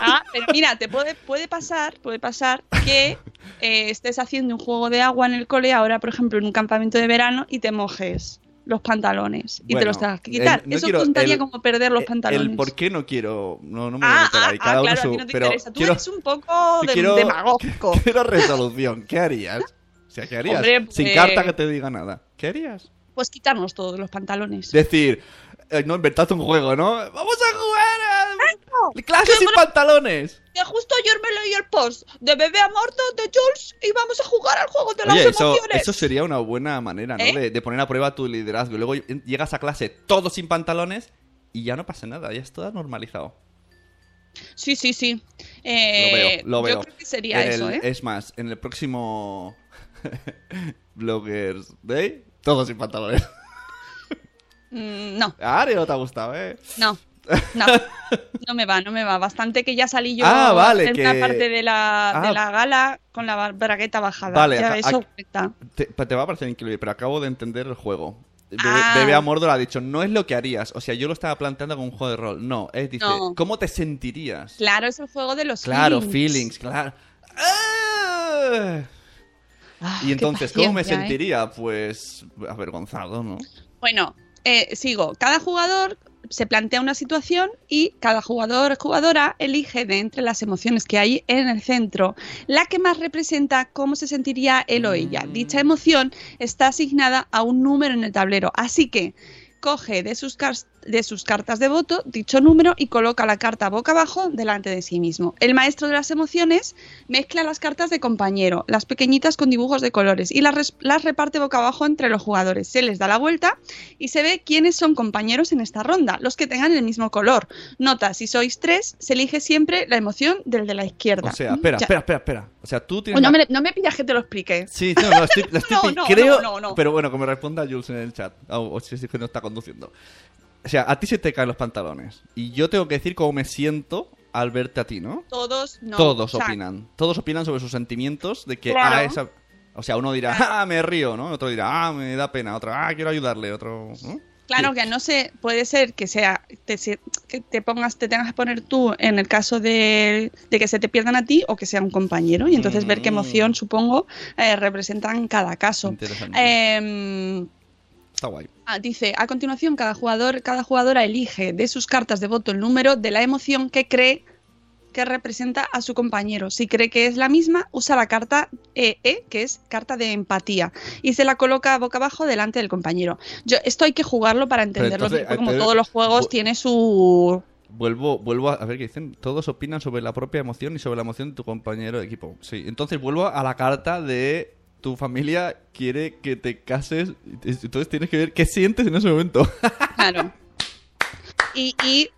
Ah, pero mira, te puede, puede pasar, puede pasar que eh, estés haciendo un juego de agua en el cole ahora, por ejemplo, en un campamento de verano y te mojes los pantalones y te Bueno, los tengas que quitar. el- no Eso contaría el- como perder los pantalones. El por qué no quiero. No, no me voy a ah, meter ah, ahí. ah, Cada uno claro, a su. ti no te pero interesa. Tú quiero, eres un poco de, quiero- demagógico. quiero resolución. ¿Qué harías? O sea, ¿qué harías? Hombre, Sin pues- carta que te diga nada. ¿Qué harías? Pues quitarnos todos los pantalones. Decir, eh, no inventaste un juego, ¿no? ¡Vamos a jugar! a... ¡Clases ¡Qué sin bueno! pantalones! Que justo ayer me leí el post de Bebé a Morto de Jules y vamos a jugar al juego de las Oye, emociones. eso sería una buena manera, ¿no? ¿Eh? De, de poner a prueba tu liderazgo. Luego llegas a clase todo sin pantalones y ya no pasa nada, ya está normalizado. Sí, sí, sí. Lo Eh, veo, lo veo. Yo creo que sería eso, ¿eh? Es más, en el próximo Bloggers Day, todos sin pantalones. Mm, no, A Ari no te ha gustado, ¿eh? no. No, no me va, no me va. Bastante que ya salí yo Ah, vale, en que- una parte de la, Ah. de la gala con la bragueta bajada. Vale, ya eso. Te, te va a parecer increíble, pero acabo de entender el juego. Bebe, Ah. Bebe a Mordor ha dicho, no es lo que harías. O sea, yo lo estaba planteando como un juego de rol. No, es, dice, No. ¿cómo te sentirías? Claro, es el juego de los Claro, feelings. feelings, claro. ¡Ah! Ah, Y entonces, ¿cómo me ¿eh? sentiría? Pues avergonzado, ¿no? Bueno, eh, sigo. Cada jugador se plantea una situación y cada jugador o jugadora elige de entre las emociones que hay en el centro la que más representa cómo se sentiría él o ella. Dicha emoción está asignada a un número en el tablero, así que coge de sus, car- de sus cartas de voto dicho número y coloca la carta boca abajo delante de sí mismo. El maestro de las emociones mezcla las cartas de compañero, las pequeñitas con dibujos de colores, y las, las reparte boca abajo entre los jugadores. Se les da la vuelta y se ve quiénes son compañeros en esta ronda, los que tengan el mismo color. Nota, si sois tres, se elige siempre la emoción del de la izquierda. O sea, espera, Ya. espera, espera, espera. O sea, tú tienes... No, la- me, no me pidas que te lo explique. Sí, no, no, estoy, estoy No, no, creo, no, no, no. pero bueno, que me responda Jules en el chat, o, o si es que no está conduciendo. O sea, a ti se te caen los pantalones y yo tengo que decir cómo me siento al verte a ti, ¿no? Todos no. Todos O sea, opinan, todos opinan sobre sus sentimientos de que Claro. ah, esa, o sea, uno dirá, ah, me río, ¿no? Otro dirá, ah, me da pena, otro, ah, quiero ayudarle, otro, ¿no? Claro que no sé, puede ser que sea te, que te pongas, te tengas que poner tú en el caso de, de que se te pierdan a ti o que sea un compañero y entonces ver qué Mm. emoción supongo eh, representan cada caso. Interesante. Em, Está guay. ah, dice, a continuación cada jugador, cada jugadora elige de sus cartas de voto el número de la emoción que cree que representa a su compañero. Si cree que es la misma, usa la carta EE, que es carta de empatía, y se la coloca boca abajo delante del compañero. Yo, esto hay que jugarlo para entenderlo, entonces, como todos los juegos tiene su... Vuelvo, vuelvo a, a ver qué dicen. Todos opinan sobre la propia emoción y sobre la emoción de tu compañero de equipo. Sí, entonces vuelvo a la carta de tu familia quiere que te cases. Entonces tienes que ver qué sientes en ese momento. Claro. Y, y,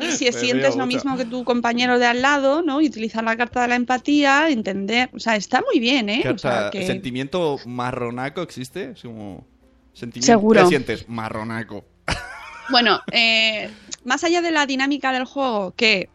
y si Me sientes lo mismo que tu compañero de al lado, ¿no? Y utilizar la carta de la empatía, entender... O sea, está muy bien, ¿eh? O sea, Carta- que- ¿Sentimiento marronaco existe? Es como... Sentimiento, Seguro. ¿Qué sientes? Marronaco. Bueno, eh, más allá de la dinámica del juego, que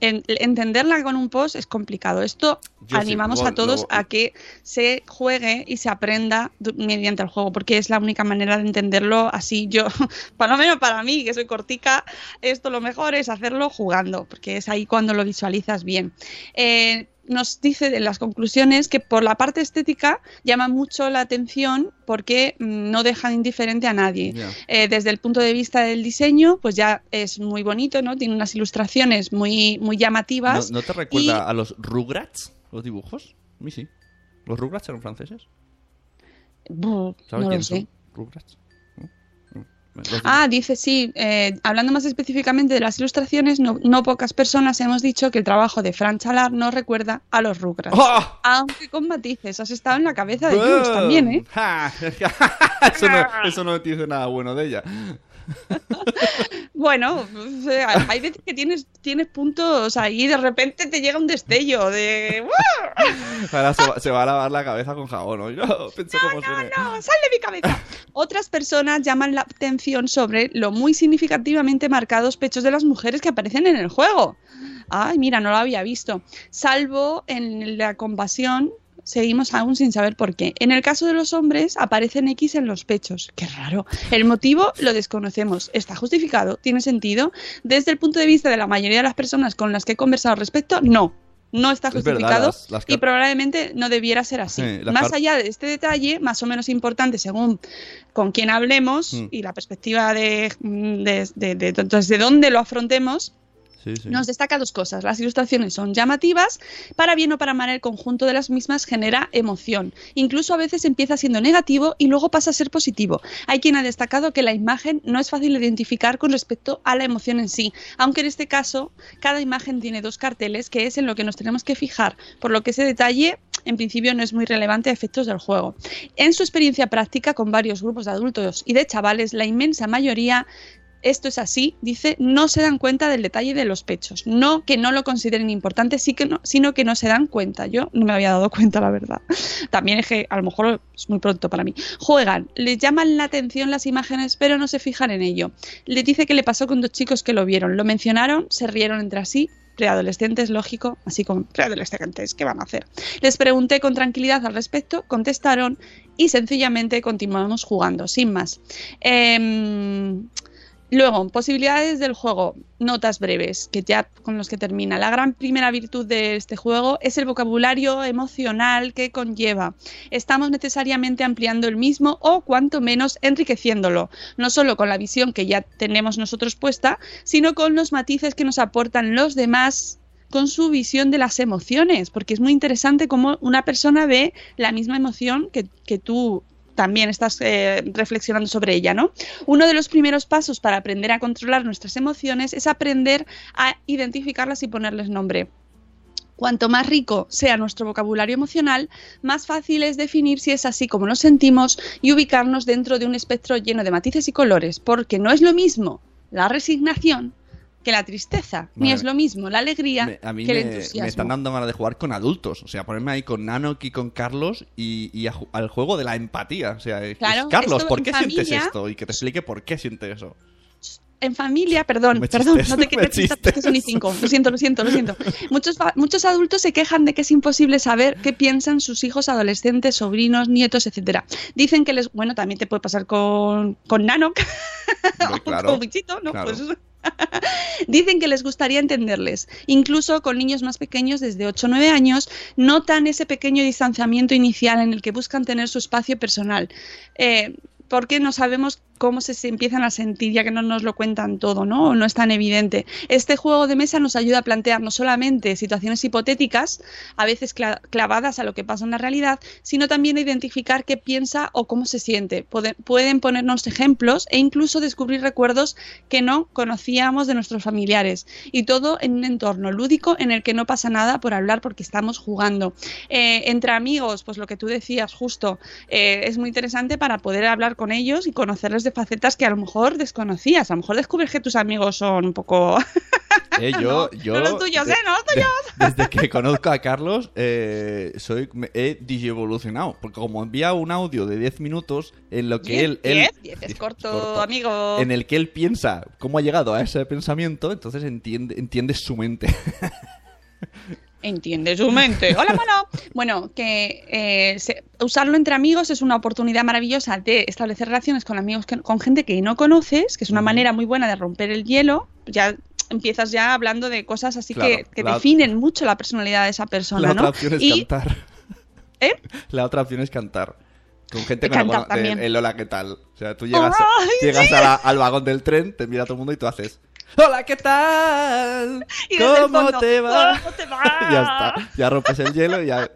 en- entenderla con un post es complicado. Esto Yo animamos a todos a que se juegue y se aprenda mediante el juego, porque es la única manera de entenderlo así. Yo, por lo menos para mí, que soy cortica, esto lo mejor es hacerlo jugando, porque es ahí cuando lo visualizas bien. Eh, nos dice en las conclusiones que por la parte estética llama mucho la atención porque mm, no dejan indiferente a nadie. Eh, desde el punto de vista del diseño, pues ya es muy bonito, ¿no? Tiene unas ilustraciones muy, muy ¿No, llamativas. no te recuerda a los Rugrats, los dibujos? A mí sí. ¿Los Rugrats eran franceses? ¿Sabes no quién lo sé. son? Rugrats. ¿No? Ah, dice sí. eh, hablando más específicamente de las ilustraciones, no, no pocas personas hemos dicho que el trabajo de Fran Chalar nos recuerda a los Rugrats. ¡Ah! Aunque con matices, has estado en la cabeza de Jules también, ¿eh? Eso, no, eso no dice nada bueno de ella. Bueno, hay veces que tienes, tienes puntos ahí y de repente te llega un destello de... Ahora se va, se va a lavar la cabeza con jabón. ¿no? Yo pensé cómo suena. ¡No, sal de mi cabeza! Otras personas llaman la atención sobre lo muy significativamente marcados pechos de las mujeres que aparecen en el juego. Ay, mira, no lo había visto. Salvo en la compasión, seguimos aún sin saber por qué. En el caso de los hombres, aparecen X en los pechos. Qué raro. El motivo lo desconocemos. ¿Está justificado? ¿Tiene sentido? Desde el punto de vista de la mayoría de las personas con las que he conversado al respecto, no. No está Es verdad, justificado las- las y probablemente no debiera ser así. Sí, Más allá de este detalle, más o menos importante según con quién hablemos Mm. y la perspectiva de, de, de dónde lo afrontemos, Nos destaca dos cosas. Las ilustraciones son llamativas, para bien o para mal el conjunto de las mismas genera emoción. Incluso a veces empieza siendo negativo y luego pasa a ser positivo. Hay quien ha destacado que la imagen no es fácil de identificar con respecto a la emoción en sí, aunque en este caso cada imagen tiene dos carteles, que es en lo que nos tenemos que fijar, por lo que ese detalle en principio no es muy relevante a efectos del juego. En su experiencia práctica con varios grupos de adultos y de chavales, la inmensa mayoría esto es así, dice, no se dan cuenta del detalle de los pechos. No que no lo consideren importante, sí que no, sino que no se dan cuenta. Yo no me había dado cuenta, la verdad. También es que a lo mejor es muy pronto para mí. Juegan, les llaman la atención las imágenes, pero no se fijan en ello. Le dice que le pasó con dos chicos que lo vieron. Lo mencionaron, se rieron entre sí. Preadolescentes, lógico, así como preadolescentes, ¿qué van a hacer? Les pregunté con tranquilidad al respecto, contestaron y sencillamente continuamos jugando, sin más. Em, Luego, posibilidades del juego, notas breves, que ya con los que termina. La gran primera virtud de este juego es el vocabulario emocional que conlleva. Estamos necesariamente ampliando el mismo o cuanto menos enriqueciéndolo, no solo con la visión que ya tenemos nosotros puesta, sino con los matices que nos aportan los demás con su visión de las emociones, porque es muy interesante cómo una persona ve la misma emoción que, que tú también estás eh, reflexionando sobre ella, ¿no? Uno de los primeros pasos para aprender a controlar nuestras emociones es aprender a identificarlas y ponerles nombre. Cuanto más rico sea nuestro vocabulario emocional, más fácil es definir si es así como nos sentimos y ubicarnos dentro de un espectro lleno de matices y colores, porque no es lo mismo la resignación que la tristeza, ni es lo mismo la alegría Me- a mí que el me, entusiasmo. me están dando ganas de jugar con adultos. O sea, ponerme ahí con Nanok y con Carlos y, y a al juego de la empatía. O sea, es- Claro, es, Carlos, ¿por qué sientes familia- esto? Y que te explique por qué siente eso. en familia, perdón, Me perdón, chistes, no te porque son y cinco. Lo siento, lo siento, lo siento. Muchos, muchos adultos se quejan de que es imposible saber qué piensan sus hijos adolescentes, sobrinos, nietos, etcétera. Dicen que les, bueno, también te puede pasar con, con Nano, Hombre, claro, con Bichito, ¿no? claro. Pues. Dicen que les gustaría entenderles. Incluso con niños más pequeños, desde 8 o 9 años, notan ese pequeño distanciamiento inicial en el que buscan tener su espacio personal. Eh, porque no sabemos cómo se, empiezan a sentir, ya que no nos lo cuentan todo, ¿no? O no es tan evidente. Este juego de mesa nos ayuda a plantear no solamente situaciones hipotéticas, a veces cla- clavadas a lo que pasa en la realidad, sino también a identificar qué piensa o cómo se siente. Pueden ponernos ejemplos e incluso descubrir recuerdos que no conocíamos de nuestros familiares. Y todo en un entorno lúdico en el que no pasa nada por hablar porque estamos jugando. Eh, entre amigos, pues lo que tú decías justo, eh, es muy interesante para poder hablar con ellos y conocerles de facetas que a lo mejor desconocías. A lo mejor descubres que tus amigos son un poco... Eh, yo, yo, no los tuyos, de- ¿eh? No los tuyos. Desde que conozco a Carlos, eh, soy, me- he digievolucionado. Porque como envía un audio de 10 minutos en lo que Diez, él. él diez, es corto, amigo. En el que él piensa cómo ha llegado a ese pensamiento, entonces entiende, entiendes su mente. Entiende su mente. Hola, mono. Bueno, que eh, se- usarlo entre amigos es una oportunidad maravillosa de establecer relaciones con amigos, que- con gente que no conoces, que es una manera muy buena de romper el hielo. Ya empiezas ya hablando de cosas así Claro, que, que la- definen mucho la personalidad de esa persona, La otra ¿no? opción es y cantar. ¿Eh? La otra opción es cantar. Con gente de- también. el hola, ¿qué tal? O sea, tú llegas, llegas la- al vagón del tren, te mira todo el mundo y tú haces Hola, ¿qué tal? Y ¿Cómo fondo, te va? ¿Cómo te va? ya está. Ya rompes el hielo y ya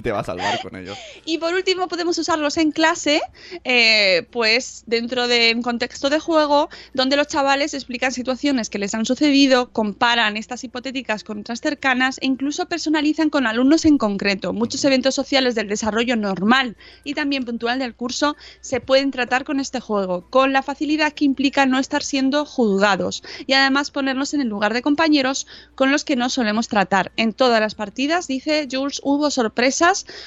te vas al bar con ellos. Y por último podemos usarlos en clase, eh, pues dentro de un contexto de juego, donde los chavales explican situaciones que les han sucedido, comparan estas hipotéticas con otras cercanas e incluso personalizan con alumnos en concreto. Muchos eventos sociales del desarrollo normal y también puntual del curso se pueden tratar con este juego, con la facilidad que implica no estar siendo juzgados y además ponernos en el lugar de compañeros con los que no solemos tratar. En todas las partidas, dice Jules, hubo sorpresas,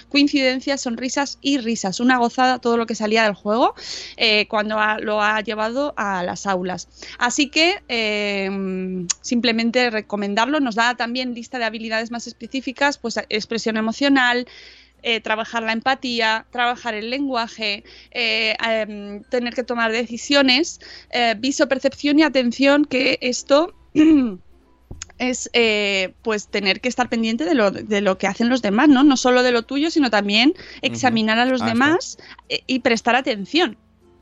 coincidencias, sonrisas y risas. Una gozada todo lo que salía del juego eh, cuando lo ha llevado a las aulas. Así que eh, simplemente recomendarlo. Nos da también lista de habilidades más específicas, pues expresión emocional, eh, trabajar la empatía, trabajar el lenguaje, em, tener que tomar decisiones, viso, percepción y atención, que esto es eh, pues tener que estar pendiente de lo, de lo que hacen los demás, ¿no? No solo de lo tuyo, sino también examinar a los Ah, demás eh, y prestar atención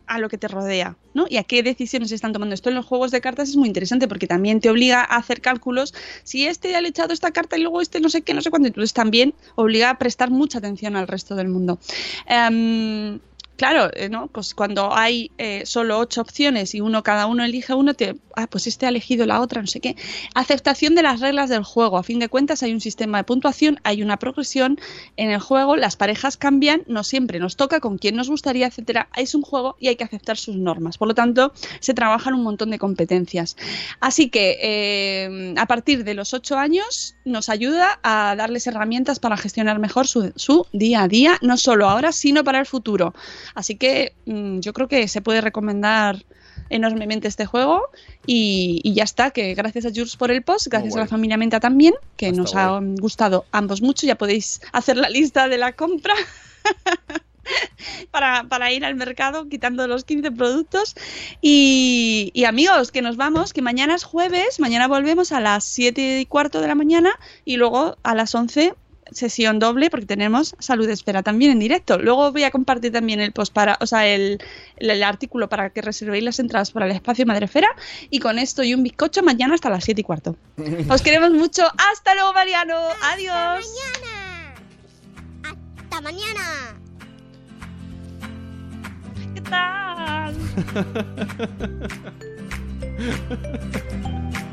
a lo que te rodea, ¿no? Y a qué decisiones se están tomando. Esto en los juegos de cartas es muy interesante porque también te obliga a hacer cálculos. Si este ha echado esta carta y luego este no sé qué, no sé cuánto, entonces también obliga a prestar mucha atención al resto del mundo. Em, Claro, eh, ¿no? Pues cuando hay eh, solo ocho opciones y uno cada uno elige uno, te, ah, pues este ha elegido la otra, no sé qué. Aceptación de las reglas del juego. A fin de cuentas, hay un sistema de puntuación, hay una progresión en el juego, las parejas cambian, no siempre nos toca con quién nos gustaría, etcétera. Es un juego y hay que aceptar sus normas. Por lo tanto, se trabajan un montón de competencias. Así que eh, a partir de los ocho años nos ayuda a darles herramientas para gestionar mejor su, su día a día, no solo ahora, sino para el futuro. Así que mm, yo creo que se puede recomendar enormemente este juego y, y ya está, que gracias a Jules por el post, gracias a la familia Menta también, que nos ha gustado ambos mucho, ya podéis hacer la lista de la compra. Para, para ir al mercado quitando los 15 productos. Y, y amigos que nos vamos que mañana es jueves mañana volvemos a las 7 y cuarto de la mañana y luego a las 11 sesión doble porque tenemos salud espera también en directo. Luego voy a compartir también el post para, o sea, el, el- el artículo para que reservéis las entradas para el espacio Madrefera y con esto y un bizcocho mañana hasta las 7 y cuarto. Os queremos mucho. Hasta luego, Mariano. Adiós. Mañana. Hasta mañana. ¿Qué tal?